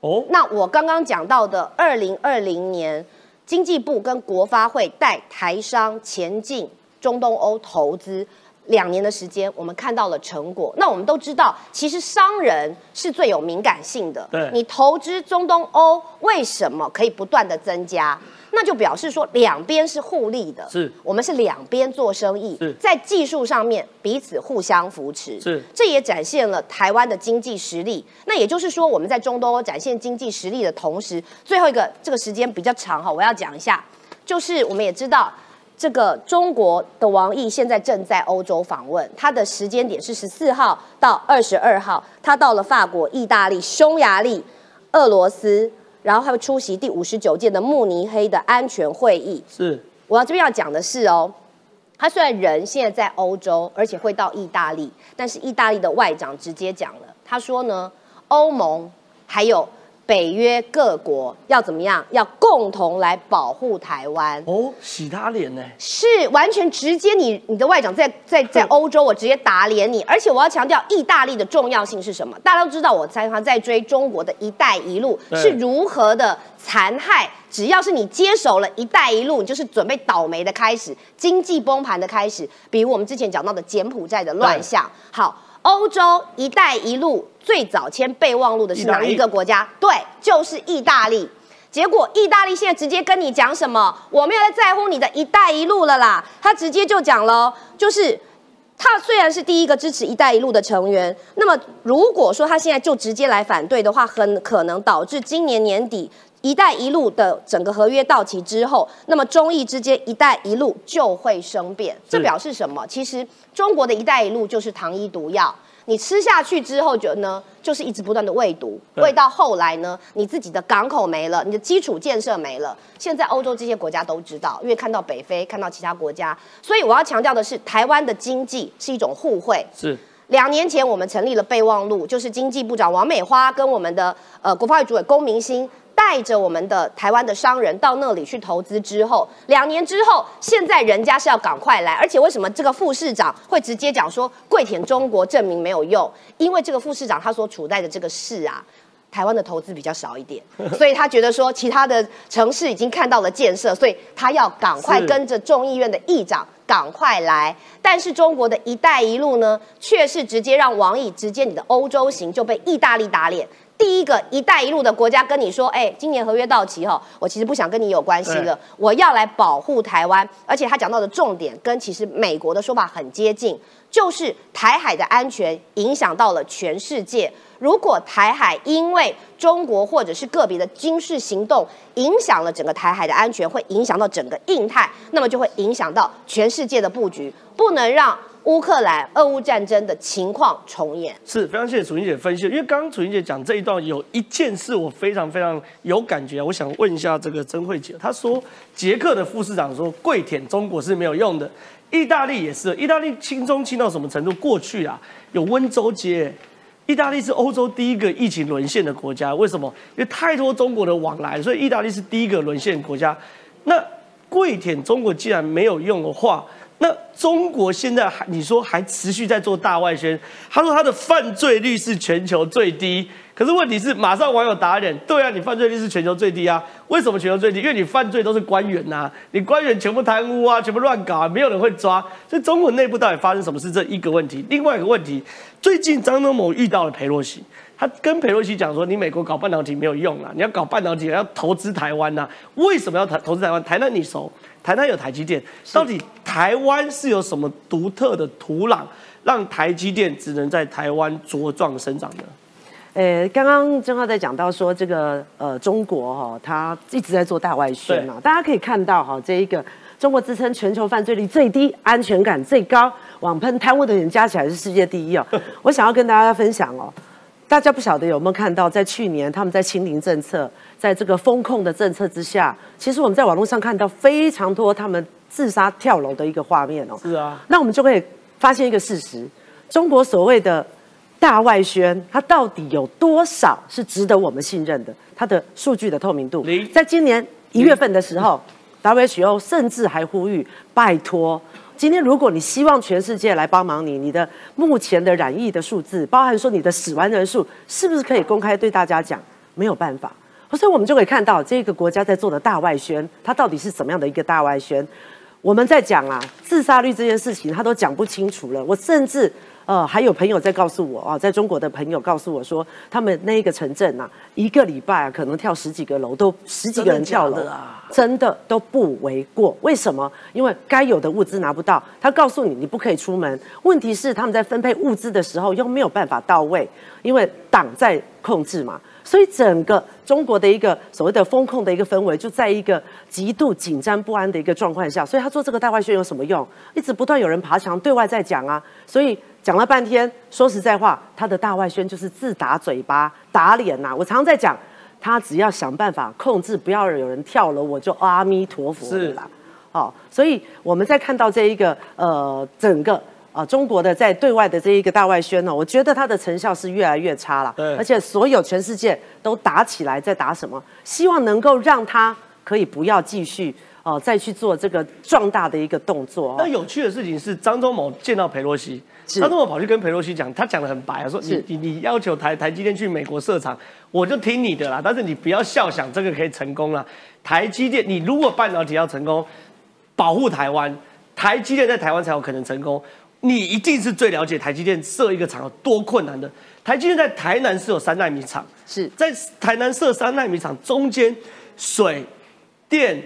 哦，那我刚刚讲到的，二零二零年经济部跟国发会带台商前进中东欧投资。两年的时间，我们看到了成果。那我们都知道，其实商人是最有敏感性的。对，你投资中东欧，为什么可以不断的增加？那就表示说两边是互利的。是，我们是两边做生意，在技术上面彼此互相扶持。是，这也展现了台湾的经济实力。那也就是说，我们在中东欧展现经济实力的同时，最后一个这个时间比较长哈，我要讲一下，就是我们也知道。这个中国的王毅现在正在欧洲访问，他的时间点是十四号到二十二号，他到了法国、意大利、匈牙利、俄罗斯，然后他会出席第五十九届的慕尼黑的安全会议。是，我要这边要讲的是哦，他虽然人现在在欧洲，而且会到意大利，但是意大利的外长直接讲了，他说呢，欧盟还有。北约各国要怎么样？要共同来保护台湾哦，洗他脸呢？是完全直接，你你的外长在在在欧洲，我直接打脸你。而且我要强调，意大利的重要性是什么？大家都知道，我常常在追中国的一带一路是如何的残害。只要是你接手了一带一路，你就是准备倒霉的开始，经济崩盘的开始。比如我们之前讲到的柬埔寨的乱象，好。欧洲“一带一路”最早签备忘录的是哪一个国家？对，就是意大利。结果意大利现在直接跟你讲什么？我没有在在乎你的一带一路了啦。他直接就讲了，就是他虽然是第一个支持“一带一路”的成员，那么如果说他现在就直接来反对的话，很可能导致今年年底。“一带一路”的整个合约到期之后，那么中意之间“一带一路”就会生变。这表示什么？其实中国的一带一路就是糖衣毒药，你吃下去之后，就呢就是一直不断的喂毒，喂到后来呢，你自己的港口没了，你的基础建设没了。现在欧洲这些国家都知道，因为看到北非，看到其他国家，所以我要强调的是，台湾的经济是一种互惠。是两年前我们成立了备忘录，就是经济部长王美花跟我们的呃国发会主委龚明鑫。带着我们的台湾的商人到那里去投资之后，两年之后，现在人家是要赶快来，而且为什么这个副市长会直接讲说跪舔中国证明没有用？因为这个副市长他所处在的这个市啊，*laughs* 台湾的投资比较少一点，所以他觉得说其他的城市已经看到了建设，所以他要赶快跟着众议院的议长赶快来。但是中国的一带一路呢，却是直接让王毅直接你的欧洲行就被意大利打脸。第一个“一带一路”的国家跟你说：“哎，今年合约到期哈，我其实不想跟你有关系了，我要来保护台湾。”而且他讲到的重点跟其实美国的说法很接近，就是台海的安全影响到了全世界。如果台海因为中国或者是个别的军事行动影响了整个台海的安全，会影响到整个印太，那么就会影响到全世界的布局，不能让。乌克兰俄乌战争的情况重演，是非常谢谢楚英姐分析。因为刚刚楚英姐讲这一段，有一件事我非常非常有感觉，我想问一下这个曾慧姐，她说捷克的副市长说跪舔中国是没有用的，意大利也是，意大利轻中轻到什么程度？过去啊有温州街，意大利是欧洲第一个疫情沦陷的国家，为什么？因为太多中国的往来，所以意大利是第一个沦陷国家。那跪舔中国既然没有用的话，那中国现在还你说还持续在做大外宣，他说他的犯罪率是全球最低。可是问题是，马上网友打脸，对啊，你犯罪率是全球最低啊？为什么全球最低？因为你犯罪都是官员呐，你官员全部贪污啊，全部乱搞啊，没有人会抓。所以中国内部到底发生什么事？这一个问题。另外一个问题，最近张忠谋遇到了佩洛西，他跟佩洛西讲说，你美国搞半导体没有用啊，你要搞半导体要投资台湾呐？为什么要投投资台湾？台湾你熟，台湾有台积电，到底台湾是有什么独特的土壤，让台积电只能在台湾茁壮生长呢？呃，刚刚正好在讲到说这个呃，中国哈，它一直在做大外宣嘛，大家可以看到哈，这一个中国自称全球犯罪率最低、安全感最高、网喷贪污的人加起来是世界第一哦。*laughs* 我想要跟大家分享哦，大家不晓得有没有看到，在去年他们在清零政策，在这个风控的政策之下，其实我们在网络上看到非常多他们自杀跳楼的一个画面哦。是啊，那我们就可以发现一个事实：中国所谓的。大外宣，它到底有多少是值得我们信任的？它的数据的透明度，在今年一月份的时候，WHO 甚至还呼吁，拜托，今天如果你希望全世界来帮忙你，你的目前的染疫的数字，包含说你的死亡人数，是不是可以公开对大家讲？没有办法，所以我们就可以看到这个国家在做的大外宣，它到底是怎么样的一个大外宣？我们在讲啊，自杀率这件事情，他都讲不清楚了。我甚至。呃，还有朋友在告诉我啊，在中国的朋友告诉我说，他们那一个城镇呐，一个礼拜啊，可能跳十几个楼，都十几个人跳楼啊，真的都不为过。为什么？因为该有的物资拿不到，他告诉你你不可以出门。问题是他们在分配物资的时候又没有办法到位，因为党在控制嘛。所以整个中国的一个所谓的风控的一个氛围，就在一个极度紧张不安的一个状况下。所以他做这个大外宣有什么用？一直不断有人爬墙对外在讲啊，所以。讲了半天，说实在话，他的大外宣就是自打嘴巴、打脸呐。我常常在讲，他只要想办法控制，不要有人跳楼，我就阿弥陀佛了。哦，所以我们在看到这一个呃，整个啊中国的在对外的这一个大外宣呢，我觉得它的成效是越来越差了。对，而且所有全世界都打起来，在打什么？希望能够让它可以不要继续。哦，再去做这个壮大的一个动作。那有趣的事情是，张忠谋见到佩洛西，张忠谋跑去跟佩洛西讲，他讲的很白，说你你你要求台台积电去美国设厂，我就听你的啦。但是你不要笑想这个可以成功了。台积电，你如果半导体要成功，保护台湾，台积电在台湾才有可能成功。你一定是最了解台积电设一个厂有多困难的。台积电在台南是有三纳米厂，是在台南设三纳米厂，中间水电。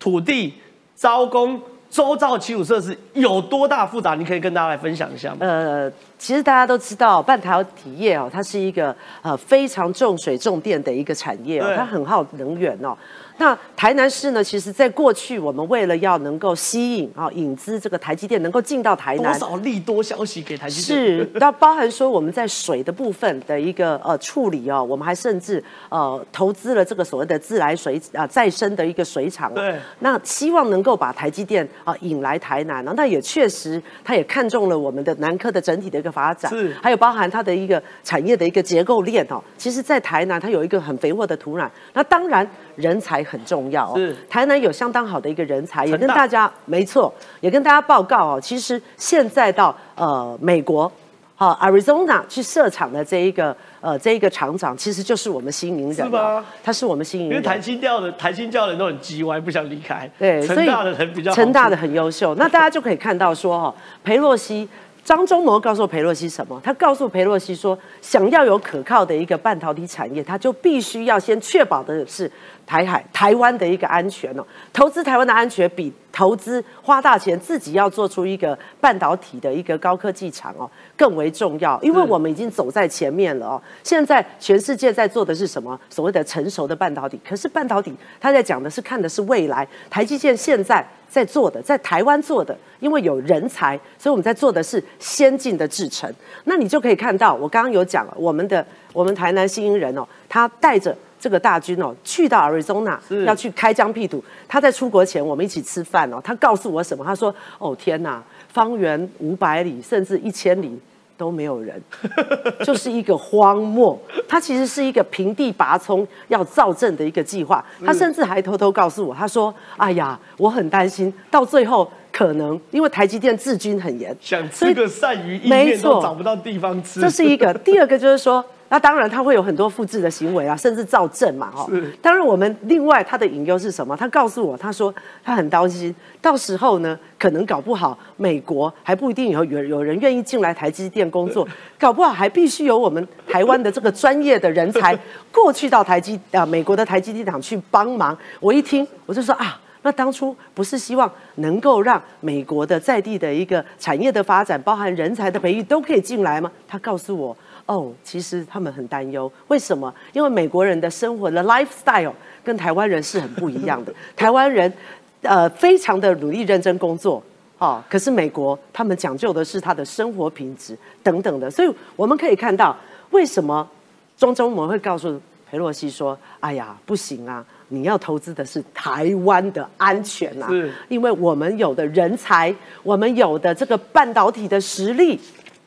土地、招工、周遭基础设施有多大复杂？你可以跟大家来分享一下吗？呃，其实大家都知道，半导体业哦，它是一个呃非常重水重电的一个产业哦，它很耗能源哦。那台南市呢？其实，在过去，我们为了要能够吸引啊引资这个台积电能够进到台南，多少利多消息给台积电？是，那包含说我们在水的部分的一个呃处理哦，我们还甚至呃投资了这个所谓的自来水啊再生的一个水厂。对。那希望能够把台积电啊引来台南呢？那也确实，他也看中了我们的南科的整体的一个发展，是。还有包含它的一个产业的一个结构链哦。其实，在台南它有一个很肥沃的土壤，那当然人才。很重要哦，台南有相当好的一个人才，也跟大家没错，也跟大家报告哦。其实现在到呃美国，好 Arizona 去设厂的这一个呃这一个厂长，其实就是我们新营人，是吧？他是我们新营人，因为台新教的台新教的人都很急歪，不想离开。对，成大的人比较成大的很优秀，那大家就可以看到说哈，裴洛西。张忠谋告诉裴洛西什么？他告诉裴洛西说，想要有可靠的一个半导体产业，他就必须要先确保的是台海、台湾的一个安全哦。投资台湾的安全，比投资花大钱自己要做出一个半导体的一个高科技厂哦更为重要。因为我们已经走在前面了哦。现在全世界在做的是什么？所谓的成熟的半导体。可是半导体，他在讲的是看的是未来。台积电现在。在做的，在台湾做的，因为有人才，所以我们在做的是先进的制程。那你就可以看到，我刚刚有讲了，我们的我们台南新营人哦，他带着这个大军哦，去到 Arizona 要去开疆辟土。他在出国前，我们一起吃饭哦，他告诉我什么？他说：“哦天哪，方圆五百里甚至一千里。”都没有人，*laughs* 就是一个荒漠。他其实是一个平地拔葱要造镇的一个计划。他甚至还偷偷告诉我，他说：“哎呀，我很担心，到最后。”可能因为台积电治军很严，想吃个鳝鱼意面都找不到地方吃。这是一个。第二个就是说。那当然，他会有很多复制的行为啊，甚至造证嘛，哈。当然，我们另外他的隐忧是什么？他告诉我，他说他很担心，到时候呢，可能搞不好美国还不一定有有有人愿意进来台积电工作，*laughs* 搞不好还必须有我们台湾的这个专业的人才过去到台积啊美国的台积电厂去帮忙。我一听，我就说啊，那当初不是希望能够让美国的在地的一个产业的发展，包含人才的培育都可以进来吗？他告诉我。哦，其实他们很担忧，为什么？因为美国人的生活的 lifestyle 跟台湾人是很不一样的。*laughs* 台湾人，呃，非常的努力认真工作，哦，可是美国他们讲究的是他的生活品质等等的。所以我们可以看到，为什么中中我们会告诉裴洛西说：“哎呀，不行啊，你要投资的是台湾的安全啊，因为我们有的人才，我们有的这个半导体的实力。”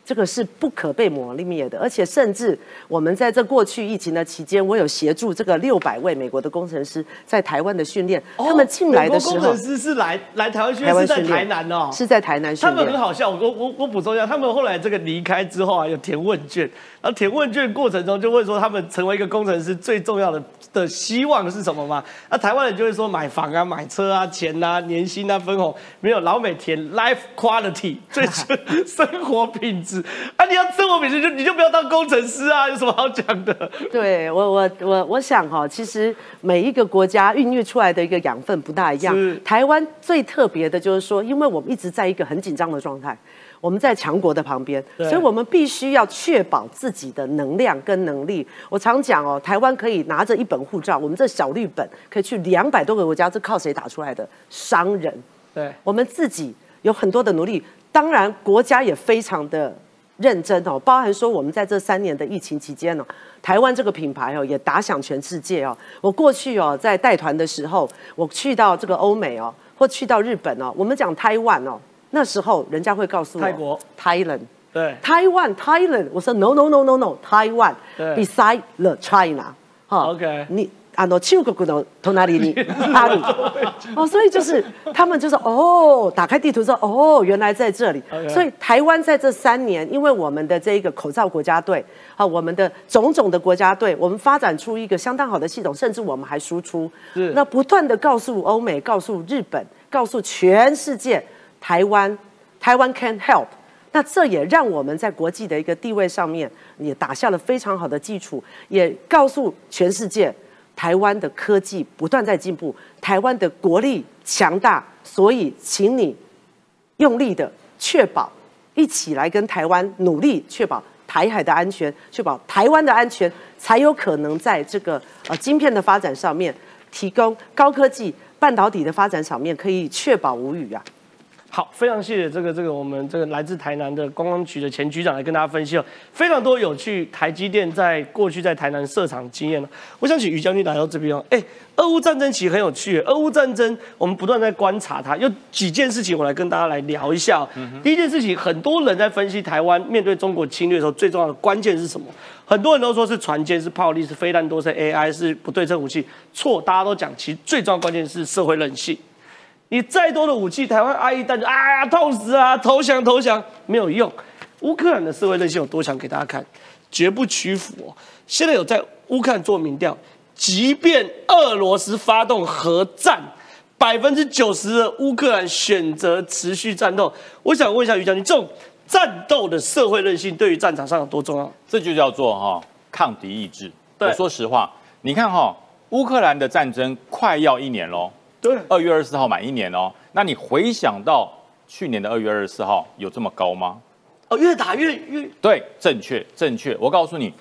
这个是不可被磨灭的，而且甚至我们在这过去疫情的期间，我有协助这个六百位美国的工程师在台湾的训练。他们进来的时候，工程师是来来台湾训练，是在台南哦，是在台南训练。他们很好笑，我我我补充一下，他们后来这个离开之后啊，有填问卷，然后填问卷过程中就问说，他们成为一个工程师最重要的的希望是什么吗？那台湾人就会说买房啊、买车啊、钱啊、年薪啊、分红，没有老美填 life quality，*laughs* 最生活品质。啊！你要生活品质，就你就不要当工程师啊！有什么好讲的？对我，我，我，我想哈，其实每一个国家孕育出来的一个养分不大一样。台湾最特别的就是说，因为我们一直在一个很紧张的状态，我们在强国的旁边，所以我们必须要确保自己的能量跟能力。我常讲哦，台湾可以拿着一本护照，我们这小绿本可以去两百多个国家，这靠谁打出来的？商人。对，我们自己有很多的努力，当然国家也非常的。认真哦，包含说我们在这三年的疫情期间呢，台湾这个品牌哦也打响全世界哦。我过去哦在带团的时候，我去到这个欧美哦，或去到日本哦，我们讲台湾哦，那时候人家会告诉我泰国，Thailand，对，台湾 Thailand，我说 No No No No No，台湾，Beside the China，哈，OK，你。啊，那中国的从哪里？里 *laughs* 哪里？哦，所以就是他们就是哦，打开地图说哦，原来在这里。所以台湾在这三年，因为我们的这一个口罩国家队啊，我们的种种的国家队，我们发展出一个相当好的系统，甚至我们还输出。那不断的告诉欧美、告诉日本、告诉全世界，台湾台湾 can help。那这也让我们在国际的一个地位上面也打下了非常好的基础，也告诉全世界。台湾的科技不断在进步，台湾的国力强大，所以请你用力的确保，一起来跟台湾努力确保台海的安全，确保台湾的安全，才有可能在这个呃晶片的发展上面，提供高科技半导体的发展上面可以确保无虞啊。好，非常谢谢这个这个我们这个来自台南的观光局的前局长来跟大家分析哦，非常多有趣台积电在过去在台南设厂经验我想请于将军来到这边哦，哎，俄乌战争其实很有趣，俄乌战争我们不断在观察它，有几件事情我来跟大家来聊一下。第一件事情，很多人在分析台湾面对中国侵略的时候，最重要的关键是什么？很多人都说是船舰、是炮力、是飞弹多、是 AI、是不对称武器，错，大家都讲其实最重要关键是社会韧性。你再多的武器，台湾阿姨弹就啊呀痛死啊，投降投降没有用。乌克兰的社会韧性有多强？给大家看，绝不屈服。现在有在乌克兰做民调，即便俄罗斯发动核战，百分之九十的乌克兰选择持续战斗。我想问一下于将军，这种战斗的社会韧性对于战场上有多重要？这就叫做哈抗敌意志。我说实话，你看哈，乌克兰的战争快要一年喽。对，二月二十四号满一年哦。那你回想到去年的二月二十四号有这么高吗？哦，越打越越对，正确正确。我告诉你，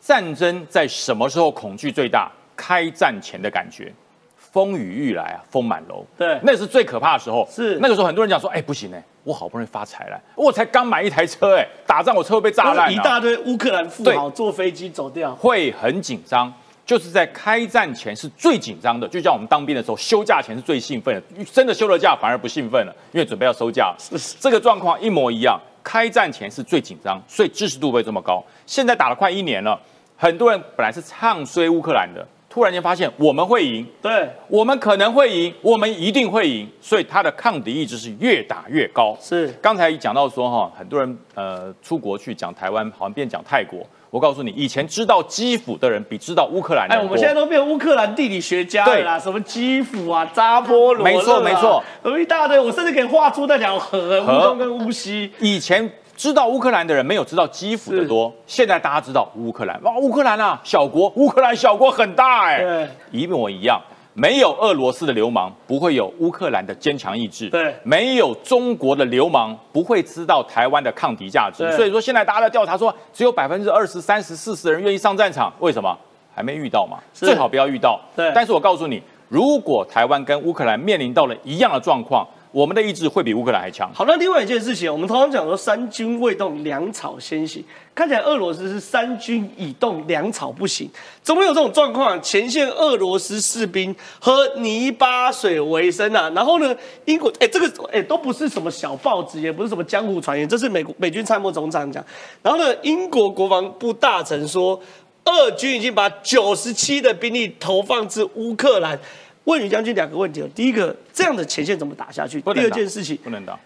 战争在什么时候恐惧最大？开战前的感觉，风雨欲来啊，风满楼。对，那是最可怕的时候。是那个时候，很多人讲说，哎，不行哎，我好不容易发财了，我才刚买一台车哎，打仗我车被炸烂，一大堆乌克兰富豪坐飞机走掉，会很紧张。就是在开战前是最紧张的，就像我们当兵的时候休假前是最兴奋的，真的休了假反而不兴奋了，因为准备要收假。这个状况一模一样，开战前是最紧张，所以支持度会这么高。现在打了快一年了，很多人本来是唱衰乌克兰的，突然间发现我们会赢，对，我们可能会赢，我们一定会赢，所以他的抗敌意志是越打越高。是，刚才讲到说哈，很多人呃出国去讲台湾，好像变讲泰国。我告诉你，以前知道基辅的人比知道乌克兰的人哎，我们现在都变乌克兰地理学家了啦，什么基辅啊、扎波罗，没错没错，有一大堆，我甚至可以画出那条河，乌东跟乌西。以前知道乌克兰的人没有知道基辅的多，现在大家知道乌克兰，哇，乌克兰啊，小国，乌克兰小国很大哎，一模一样。没有俄罗斯的流氓，不会有乌克兰的坚强意志。对，没有中国的流氓，不会知道台湾的抗敌价值。所以说，现在大家在调查说，只有百分之二十三、十四十的人愿意上战场，为什么？还没遇到嘛？最好不要遇到。对。但是我告诉你，如果台湾跟乌克兰面临到了一样的状况。我们的意志会比乌克兰还强。好，那另外一件事情，我们通常讲说三军未动，粮草先行。看起来俄罗斯是三军已动，粮草不行。怎么有这种状况？前线俄罗斯士兵喝泥巴水为生啊。*laughs* 然后呢，英国哎，这个哎都不是什么小报纸，也不是什么江湖传言，这是美国美军参谋总长讲。然后呢，英国国防部大臣说，俄军已经把九十七的兵力投放至乌克兰。问于将军两个问题第一个，这样的前线怎么打下去？第二件事情，不能打。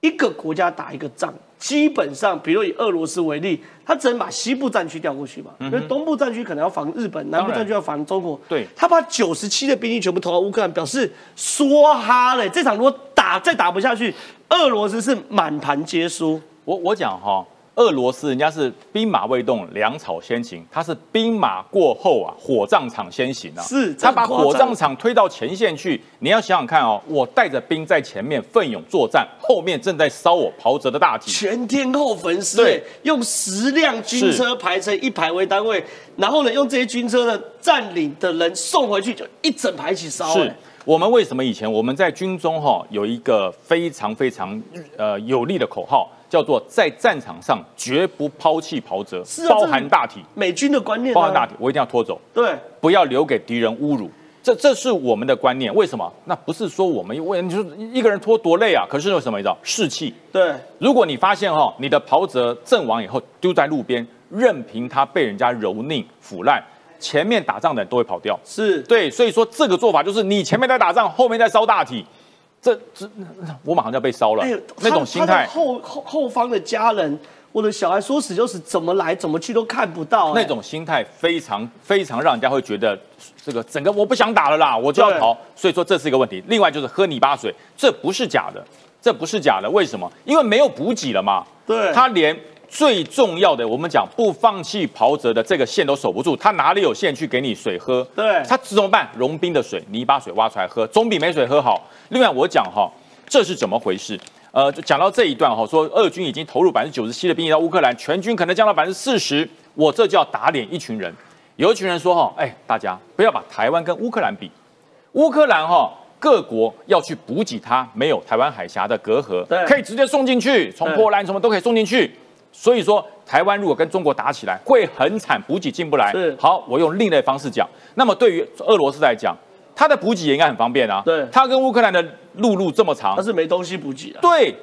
一个国家打一个仗，基本上，比如以俄罗斯为例，他只能把西部战区调过去嘛，因为东部战区可能要防日本，南部战区要防中国。对，他把九十七的兵力全部投到乌克兰，表示说哈嘞，这场如果打再打不下去，俄罗斯是满盘皆输。我我讲哈。俄罗斯人家是兵马未动，粮草先行，他是兵马过后啊，火葬场先行啊。是，他把火葬场推到前线去。你要想想看哦，我带着兵在前面奋勇作战，后面正在烧我袍泽的大体，全天候焚尸。对，用十辆军车排成一排为单位，然后呢，用这些军车呢，占领的人送回去，就一整排一起烧。是我们为什么以前我们在军中哈有一个非常非常呃有力的口号？叫做在战场上绝不抛弃袍泽，包含大体。美军的观念，包含大体，我一定要拖走。对，不要留给敌人侮辱。这这是我们的观念。为什么？那不是说我们为你说一个人拖多累啊？可是有什么？你知道士气。对，如果你发现哈，你的袍泽阵亡以后丢在路边，任凭他被人家蹂躏腐烂，前面打仗的人都会跑掉。是对，所以说这个做法就是你前面在打仗，后面在烧大体。这这，我马上就要被烧了。那种心态，后后后方的家人，我的小孩说死就死，怎么来怎么去都看不到。那种心态非常非常让人家会觉得，这个整个我不想打了啦，我就要逃。所以说这是一个问题。另外就是喝泥巴水，这不是假的，这不是假的。为什么？因为没有补给了嘛。对，他连。最重要的，我们讲不放弃袍泽的这个线都守不住，他哪里有线去给你水喝？对，他怎么办？融冰的水、泥巴水挖出来喝，总比没水喝好。另外，我讲哈，这是怎么回事？呃，讲到这一段哈，说俄军已经投入百分之九十七的兵力到乌克兰，全军可能降到百分之四十，我这叫打脸一群人。有一群人说哈，哎，大家不要把台湾跟乌克兰比，乌克兰哈各国要去补给它，没有台湾海峡的隔阂，可以直接送进去，从波兰什么都可以送进去。所以说，台湾如果跟中国打起来，会很惨，补给进不来。是好，我用另类方式讲。那么对于俄罗斯来讲，它的补给也应该很方便啊。对，它跟乌克兰的陆路这么长，它是没东西补给啊。对，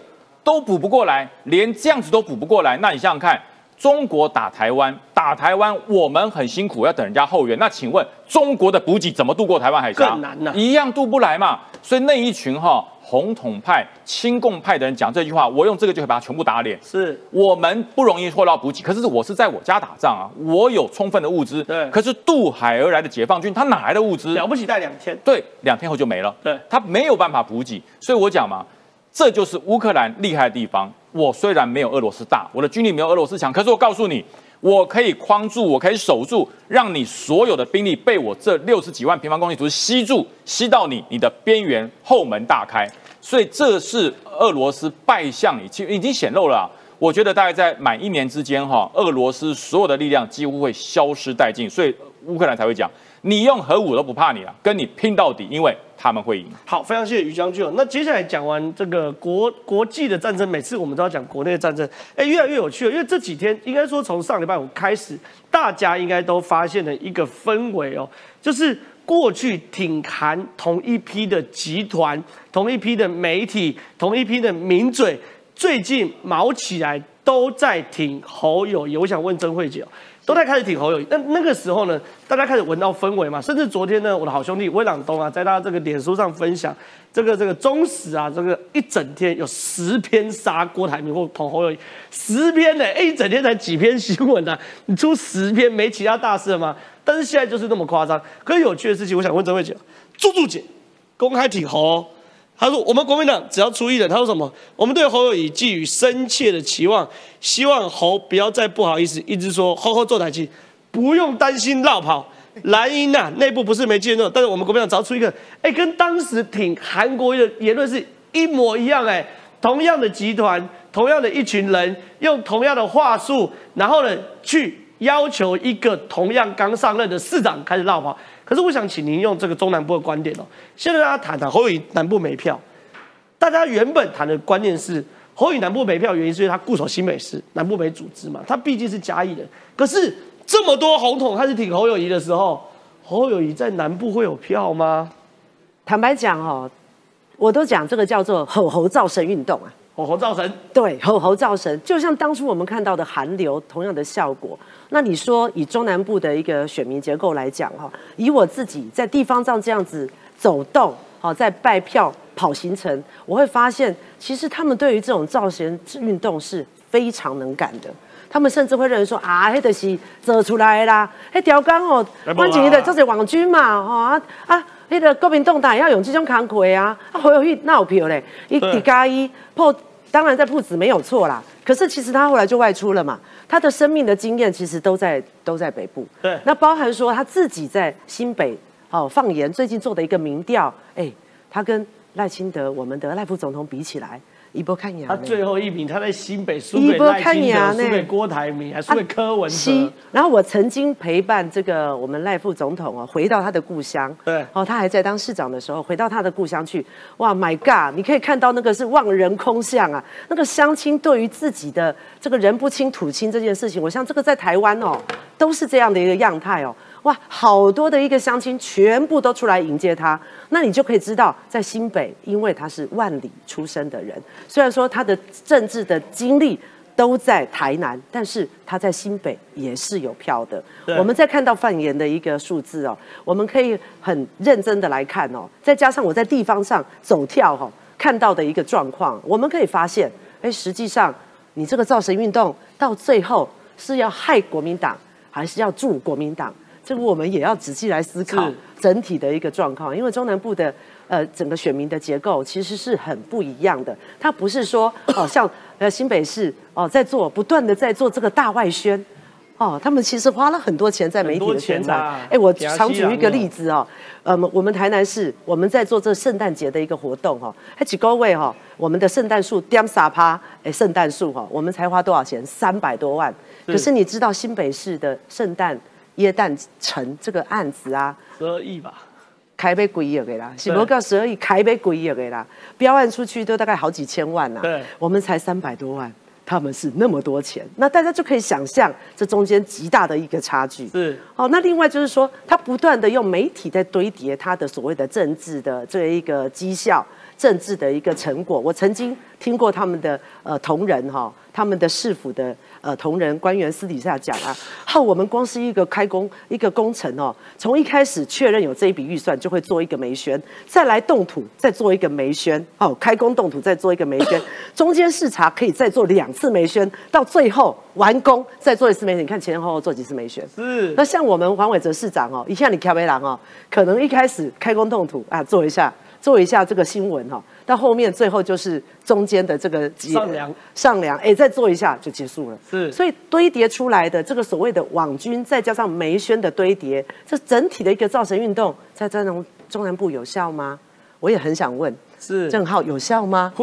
都补不过来，连这样子都补不过来。那你想想看，中国打台湾，打台湾，我们很辛苦，要等人家后援。那请问，中国的补给怎么渡过台湾海峡？更难呐，一样渡不来嘛。所以那一群哈。红统派、亲共派的人讲这句话，我用这个就可以把他全部打脸。是我们不容易获到补给，可是我是在我家打仗啊，我有充分的物资。对，可是渡海而来的解放军，他哪来的物资？了不起，带两天。对，两天后就没了。对，他没有办法补给，所以我讲嘛，这就是乌克兰厉害的地方。我虽然没有俄罗斯大，我的军力没有俄罗斯强，可是我告诉你。我可以框住，我可以守住，让你所有的兵力被我这六十几万平方公里图吸住，吸到你你的边缘后门大开。所以这是俄罗斯败相已经已经显露了。我觉得大概在满一年之间，哈，俄罗斯所有的力量几乎会消失殆尽。所以乌克兰才会讲，你用核武都不怕你了，跟你拼到底，因为。他们会赢。好，非常谢谢于将军。那接下来讲完这个国国际的战争，每次我们都要讲国内的战争，哎，越来越有趣了。因为这几天应该说从上礼拜五开始，大家应该都发现了一个氛围哦，就是过去挺韩同一批的集团、同一批的媒体、同一批的名嘴，最近毛起来都在挺侯友谊。我想问曾慧姐。都在开始挺侯友谊，那那个时候呢，大家开始闻到氛围嘛，甚至昨天呢，我的好兄弟威朗东啊，在他这个脸书上分享这个这个中时啊，这个一整天有十篇杀郭台铭或捧侯友谊，十篇呢，哎，一整天才几篇新闻啊，你 *laughs* 出十篇没其他大事了吗？但是现在就是那么夸张。可是有趣的事情，我想问曾慧姐，朱柱姐公开挺侯。他说：“我们国民党只要出一人，他说什么？我们对侯友谊寄予深切的期望，希望侯不要再不好意思，一直说侯侯做台气，不用担心绕跑。蓝营呐，内部不是没见到，但是我们国民党只要出一个，哎，跟当时挺韩国的言论是一模一样，哎，同样的集团，同样的一群人，用同样的话术，然后呢，去要求一个同样刚上任的市长开始绕跑。”可是我想请您用这个中南部的观点哦，现在大家谈谈侯友南部没票，大家原本谈的观念是侯友南部没票，原因是因为他固守新北市南部没组织嘛，他毕竟是嘉义人。可是这么多红统开始挺侯友谊的时候，侯友谊在南部会有票吗？坦白讲哦，我都讲这个叫做吼猴造神运动啊。吼猴造神，对，吼猴造神，就像当初我们看到的韩流同样的效果。那你说以中南部的一个选民结构来讲哈，以我自己在地方上这样子走动，好在拜票跑行程，我会发现其实他们对于这种造型运动是非常能干的。他们甚至会认为说啊，黑的是走出来啦，黑条杆哦，关键的就是网军嘛，哈啊啊。那个国民党党要用这种扛魁啊，啊，侯友谊那有票嘞，一底加一破，当然在铺子没有错啦。可是其实他后来就外出了嘛，他的生命的经验其实都在都在北部。对，那包含说他自己在新北哦，放言最近做的一个民调，哎，他跟赖清德我们的赖副总统比起来。一波看牙，他最后一名，他在新北输给赖清德，输给郭台铭，还输给柯文哲。然后我曾经陪伴这个我们赖副总统哦，回到他的故乡。对，哦，他还在当市长的时候，回到他的故乡去。哇，My God！你可以看到那个是望人空巷啊。那个乡亲对于自己的这个人不亲土亲这件事情，我想这个在台湾哦，都是这样的一个样态哦。哇，好多的一个乡亲全部都出来迎接他，那你就可以知道，在新北，因为他是万里出生的人，虽然说他的政治的经历都在台南，但是他在新北也是有票的。我们再看到范言的一个数字哦，我们可以很认真的来看哦，再加上我在地方上走跳哈，看到的一个状况，我们可以发现，哎，实际上你这个造神运动到最后是要害国民党，还是要助国民党？这个我们也要仔细来思考整体的一个状况，因为中南部的呃整个选民的结构其实是很不一样的。它不是说哦像呃新北市哦在做不断的在做这个大外宣哦，他们其实花了很多钱在媒体的宣传。哎，我常举一个例子哦，呃我们台南市我们在做这圣诞节的一个活动哈，还几高位哈，我们的圣诞树点撒趴哎圣诞树哈，我们才花多少钱？三百多万。可是你知道新北市的圣诞？耶诞城这个案子啊，十二亿吧，开杯几亿给啦，是不够十二亿，开杯几亿给啦，标案出去都大概好几千万呐，对，我们才三百多万，他们是那么多钱，那大家就可以想象这中间极大的一个差距。是，哦，那另外就是说，他不断的用媒体在堆叠他的所谓的政治的这一个绩效、政治的一个成果。我曾经听过他们的呃同仁哈，他们的市府的。呃，同仁官员私底下讲啊，好，我们光是一个开工一个工程哦，从一开始确认有这一笔预算，就会做一个煤宣，再来动土，再做一个煤宣，哦，开工动土再做一个煤宣，*coughs* 中间视察可以再做两次煤宣，到最后完工再做一次煤宣。你看前前后后做几次煤宣？是。那像我们黄伟哲市长哦，一下你开煤郎哦，可能一开始开工动土啊，做一下。做一下这个新闻哈，到后面最后就是中间的这个上梁上梁，哎，再做一下就结束了。是，所以堆叠出来的这个所谓的网军，再加上梅轩的堆叠，这整体的一个造神运动，在这种中南部有效吗？我也很想问，是郑浩有效吗？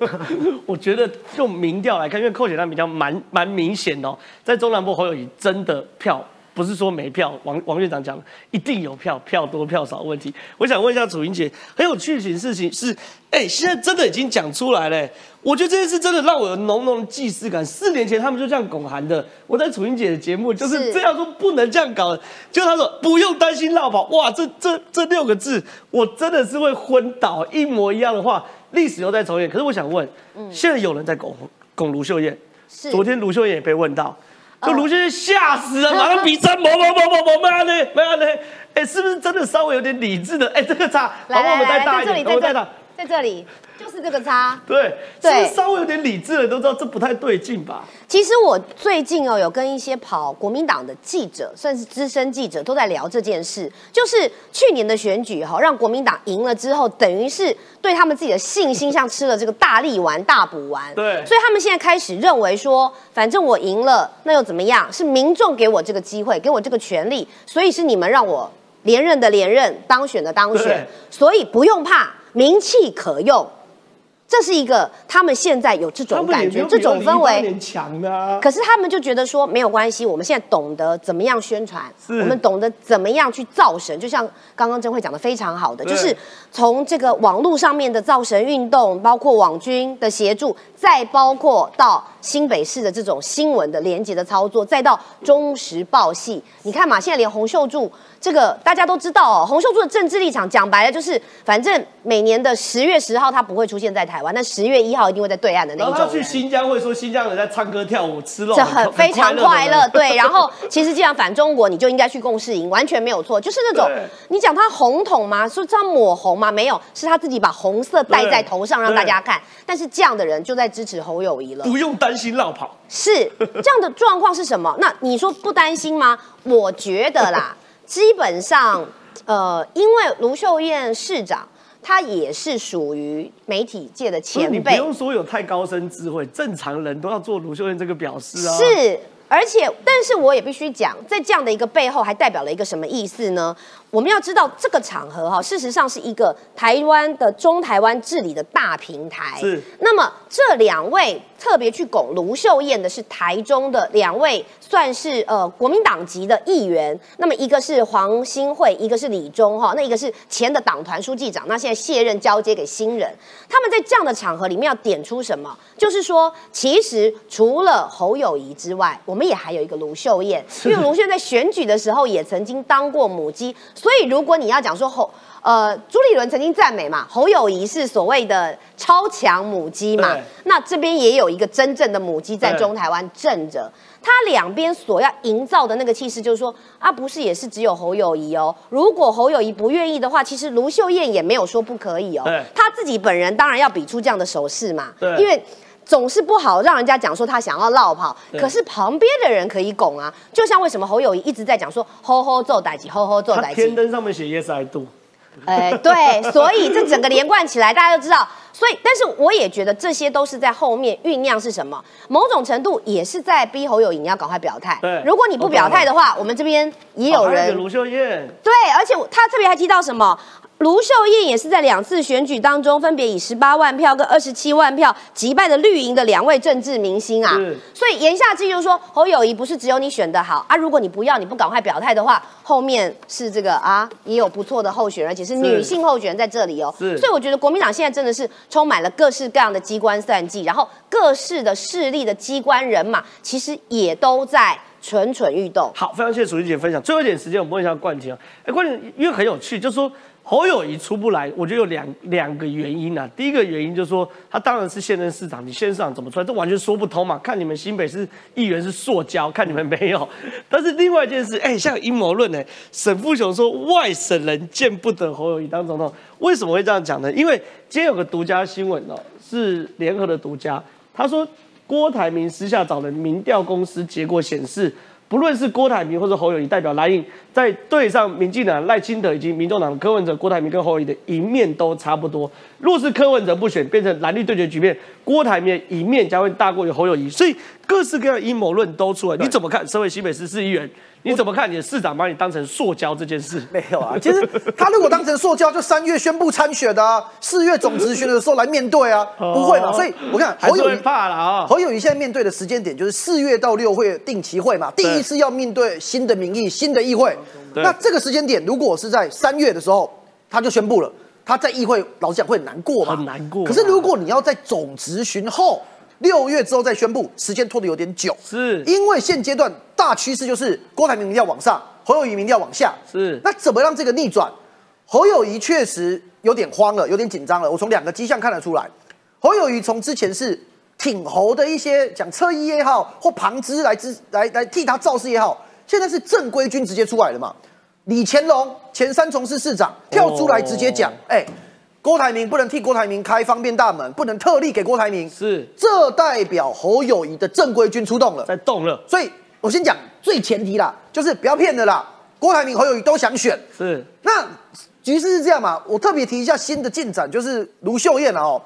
*laughs* 我觉得用民调来看，因为寇姐她民调蛮蛮明显哦，在中南部侯友谊真的票。不是说没票，王王院长讲一定有票，票多票少问题。我想问一下楚英姐，很有趣的事情是，哎，现在真的已经讲出来了。我觉得这件事真的让我有浓浓的既视感。四年前他们就这样拱韩的，我在楚英姐的节目就是这样说，不能这样搞。就他说不用担心绕跑，哇，这这这六个字，我真的是会昏倒。一模一样的话，历史又在重演。可是我想问，现在有人在拱拱卢秀燕。昨天卢秀燕也被问到，就卢先生吓死了，马上比三，某某某某某，没有呢，没有呢，哎，是不是真的稍微有点理智的？哎，这个差，来来来，在这里，在这里，在这里。就是这个差，对对，稍微有点理智的都知道这不太对劲吧？其实我最近哦，有跟一些跑国民党的记者，算是资深记者，都在聊这件事。就是去年的选举哈，让国民党赢了之后，等于是对他们自己的信心像吃了这个大力丸、大补丸。对，所以他们现在开始认为说，反正我赢了，那又怎么样？是民众给我这个机会，给我这个权利，所以是你们让我连任的连任，当选的当选，所以不用怕，名气可用。这是一个他们现在有这种感觉，这种氛围。可是他们就觉得说没有关系，我们现在懂得怎么样宣传，我们懂得怎么样去造神。就像刚刚真慧讲的非常好的，就是从这个网络上面的造神运动，包括网军的协助，再包括到新北市的这种新闻的连接的操作，再到中时报系。你看嘛，现在连洪秀柱。这个大家都知道哦，洪秀柱的政治立场讲白了就是，反正每年的十月十号他不会出现在台湾，但十月一号一定会在对岸的那种。然后去新疆会说新疆人在唱歌跳舞吃肉，这很非常快乐。对，然后其实既然反中国，你就应该去共事营，完全没有错。就是那种你讲他红统吗？说他抹红吗？没有，是他自己把红色戴在头上让大家看。但是这样的人就在支持侯友谊了，不用担心绕跑。是这样的状况是什么？那你说不担心吗？我觉得啦。*laughs* 基本上，呃，因为卢秀燕市长，他也是属于媒体界的前辈，你不用说有太高深智慧，正常人都要做卢秀燕这个表示啊。是，而且，但是我也必须讲，在这样的一个背后，还代表了一个什么意思呢？我们要知道这个场合哈，事实上是一个台湾的中台湾治理的大平台。是。那么这两位特别去拱卢秀燕的是台中的两位，算是呃国民党籍的议员。那么一个是黄兴惠，一个是李忠哈，那一个是前的党团书记长，那现在卸任交接给新人。他们在这样的场合里面要点出什么？就是说，其实除了侯友谊之外，我们也还有一个卢秀燕，因为卢秀燕在选举的时候也曾经当过母鸡。所以，如果你要讲说侯，呃，朱立伦曾经赞美嘛，侯友谊是所谓的超强母鸡嘛，那这边也有一个真正的母鸡在中台湾镇着，他两边所要营造的那个气势，就是说啊，不是也是只有侯友谊哦，如果侯友谊不愿意的话，其实卢秀燕也没有说不可以哦，他自己本人当然要比出这样的手势嘛，因为。总是不好让人家讲说他想要绕跑，可是旁边的人可以拱啊。就像为什么侯友谊一直在讲说“吼吼做歹机，吼吼做代级”，天灯上面写 “Yes I do”。哎，对，所以这整个连贯起来，大家都知道。所以，但是我也觉得这些都是在后面酝酿是什么？某种程度也是在逼侯友谊你要赶快表态。对，如果你不表态的话，我们这边也有人。卢秀燕。对，而且他特别还提到什么？卢秀燕也是在两次选举当中，分别以十八万票跟二十七万票击败了绿营的两位政治明星啊。所以言下之意就是说，侯友谊不是只有你选的好啊，如果你不要，你不赶快表态的话，后面是这个啊，也有不错的候选人，而且是女性候选人在这里哦。所以我觉得国民党现在真的是充满了各式各样的机关算计，然后各式的势力的机关人马，其实也都在蠢蠢欲动。好，非常谢谢楚玉姐分享。最后一点时间，我们问一下冠廷啊。哎，冠廷，因为很有趣，就是说。侯友谊出不来，我觉得有两两个原因啊。第一个原因就是说，他当然是现任市长，你现任市长怎么出来，这完全说不通嘛。看你们新北市议员是塑胶，看你们没有。*laughs* 但是另外一件事，哎，像阴谋论呢，沈富雄说外省人见不得侯友谊当总统，为什么会这样讲呢？因为今天有个独家新闻哦，是联合的独家，他说郭台铭私下找的民调公司，结果显示。不论是郭台铭或者侯友谊代表蓝营，在对上民进党赖清德以及民众党柯文哲，郭台铭跟侯友谊的一面都差不多。若是柯文哲不选，变成蓝绿对决局面，郭台铭一面将会大过于侯友谊。所以各式各样阴谋论都出来，你怎么看？身为新北市市议员？你怎么看你的市长把你当成塑胶这件事？没有啊，其实他如果当成塑胶，就三月宣布参选的，四月总执行的时候来面对啊，不会嘛？所以我看侯友谊怕了啊。侯友谊现在面对的时间点就是四月到六会定期会嘛，第一次要面对新的民意、新的议会。那这个时间点如果是在三月的时候，他就宣布了，他在议会老实讲会很难过嘛，很难过。可是如果你要在总执行后。六月之后再宣布，时间拖得有点久，是因为现阶段大趋势就是郭台铭民调往上，侯友谊民要往下，是那怎么让这个逆转？侯友谊确实有点慌了，有点紧张了。我从两个迹象看得出来，侯友谊从之前是挺侯的一些讲侧翼也好，或旁支来支来来替他造势也好，现在是正规军直接出来了嘛？李乾隆前三重市市长跳出来直接讲，哎，郭台铭不能替郭台铭开方便大门，不能特例给郭台铭，是这代表侯友谊的正规军出动了，在动了。所以我先讲最前提啦，就是不要骗的啦，郭台铭、侯友谊都想选，是那局势是这样嘛？我特别提一下新的进展，就是卢秀燕啊哦。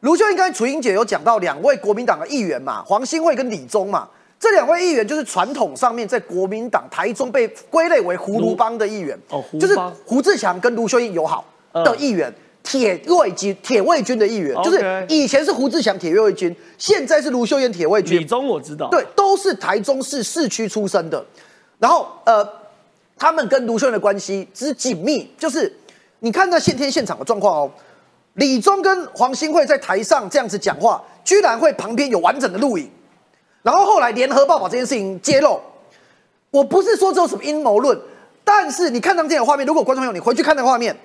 卢秀燕刚才楚英姐有讲到两位国民党的议员嘛，黄兴惠跟李宗嘛，这两位议员就是传统上面在国民党台中被归类为胡卢帮的议员，哦，就是胡志强跟卢秀燕友好的议员，铁卫军铁卫军的议员，就是以前是胡志强铁卫军，现在是卢秀燕铁卫军。李宗我知道，对，都是台中市市区出身的，然后呃，他们跟卢秀燕的关系之紧密，就是你看那现天现场的状况哦。李宗跟黄兴惠在台上这样子讲话，居然会旁边有完整的录影，然后后来联合报把这件事情揭露。我不是说这有什么阴谋论，但是你看到这样的画面，如果观众朋友你回去看那个画面，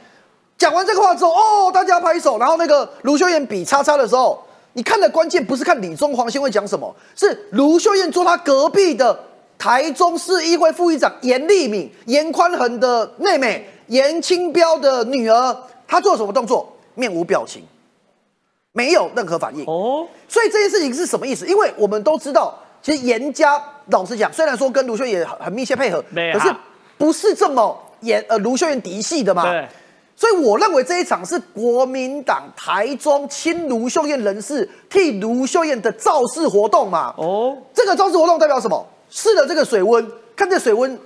讲完这个话之后，哦，大家拍手，然后那个卢秀燕比叉叉的时候，你看的关键不是看李宗、黄先会讲什么，是卢秀燕坐他隔壁的台中市议会副议长严立敏、严宽恒的妹妹严清标的女儿，她做什么动作？面无表情，没有任何反应哦。所以这件事情是什么意思？因为我们都知道，其实严家老实讲，虽然说跟卢秀燕很密切配合，可是不是这么严呃卢秀燕嫡系的嘛。对。所以我认为这一场是国民党台中亲卢秀燕人士替卢秀燕的造势活动嘛。哦。这个造势活动代表什么？试了这个水温，看这水温。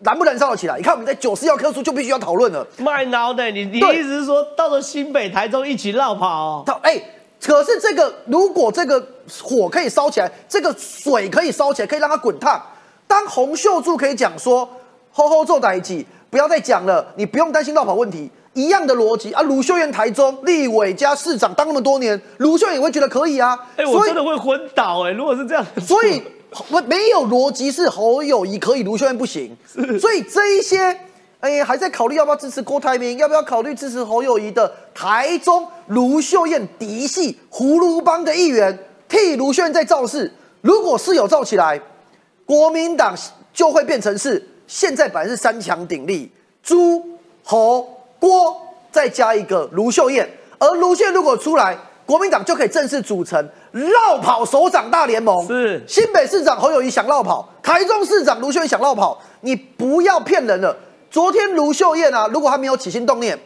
燃不燃烧得起来？你看我们在九四要科书就必须要讨论了。卖脑袋，你你意思是说到了新北、台中一起绕跑？他哎，可是这个如果这个火可以烧起来，这个水可以烧起来，可以让它滚烫。当洪秀柱可以讲说，吼吼做代机，不要再讲了，你不用担心绕跑问题。一样的逻辑啊，卢秀燕台中立委加市长当那么多年，卢秀燕也会觉得可以啊。哎，我真的会昏倒哎，如果是这样，所以。我没有逻辑是侯友谊可以，卢秀燕不行，所以这一些哎还在考虑要不要支持郭台铭，要不要考虑支持侯友谊的台中卢秀燕嫡系葫芦帮的议员替卢秀燕在造势，如果是有造起来，国民党就会变成是现在本来是三强鼎立，朱侯郭再加一个卢秀燕，而卢秀燕如果出来。国民党就可以正式组成绕跑首长大联盟。是新北市长侯友谊想绕跑，台中市长卢秀燕想绕跑，你不要骗人了。昨天卢秀燕啊，如果她没有起心动念，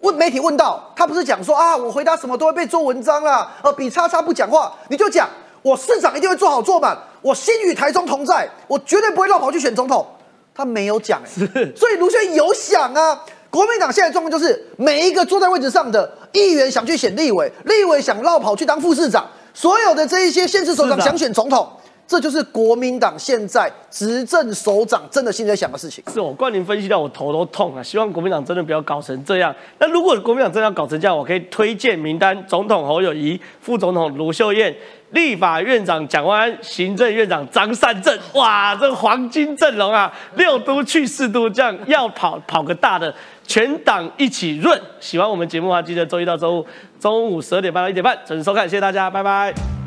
问媒体问到，他不是讲说啊，我回答什么都会被做文章啦，呃，比叉叉不讲话，你就讲我市长一定会做好做满，我心与台中同在，我绝对不会绕跑去选总统。他没有讲，所以卢秀燕有想啊。国民党现在状况就是，每一个坐在位置上的议员想去选立委，立委想绕跑去当副市长，所有的这一些县市首长想选总统，这就是国民党现在执政首长真的心在想的事情。是我冠宁分析到我头都痛啊！希望国民党真的不要搞成这样。那如果国民党真的要搞成这样，我可以推荐名单：总统侯友谊，副总统卢秀燕。立法院长蒋万安，行政院长张善政，哇，这黄金阵容啊！六都去四都，这样要跑跑个大的，全党一起润。喜欢我们节目的话，记得周一到周五中午十二点半到一点半准时收看，谢谢大家，拜拜。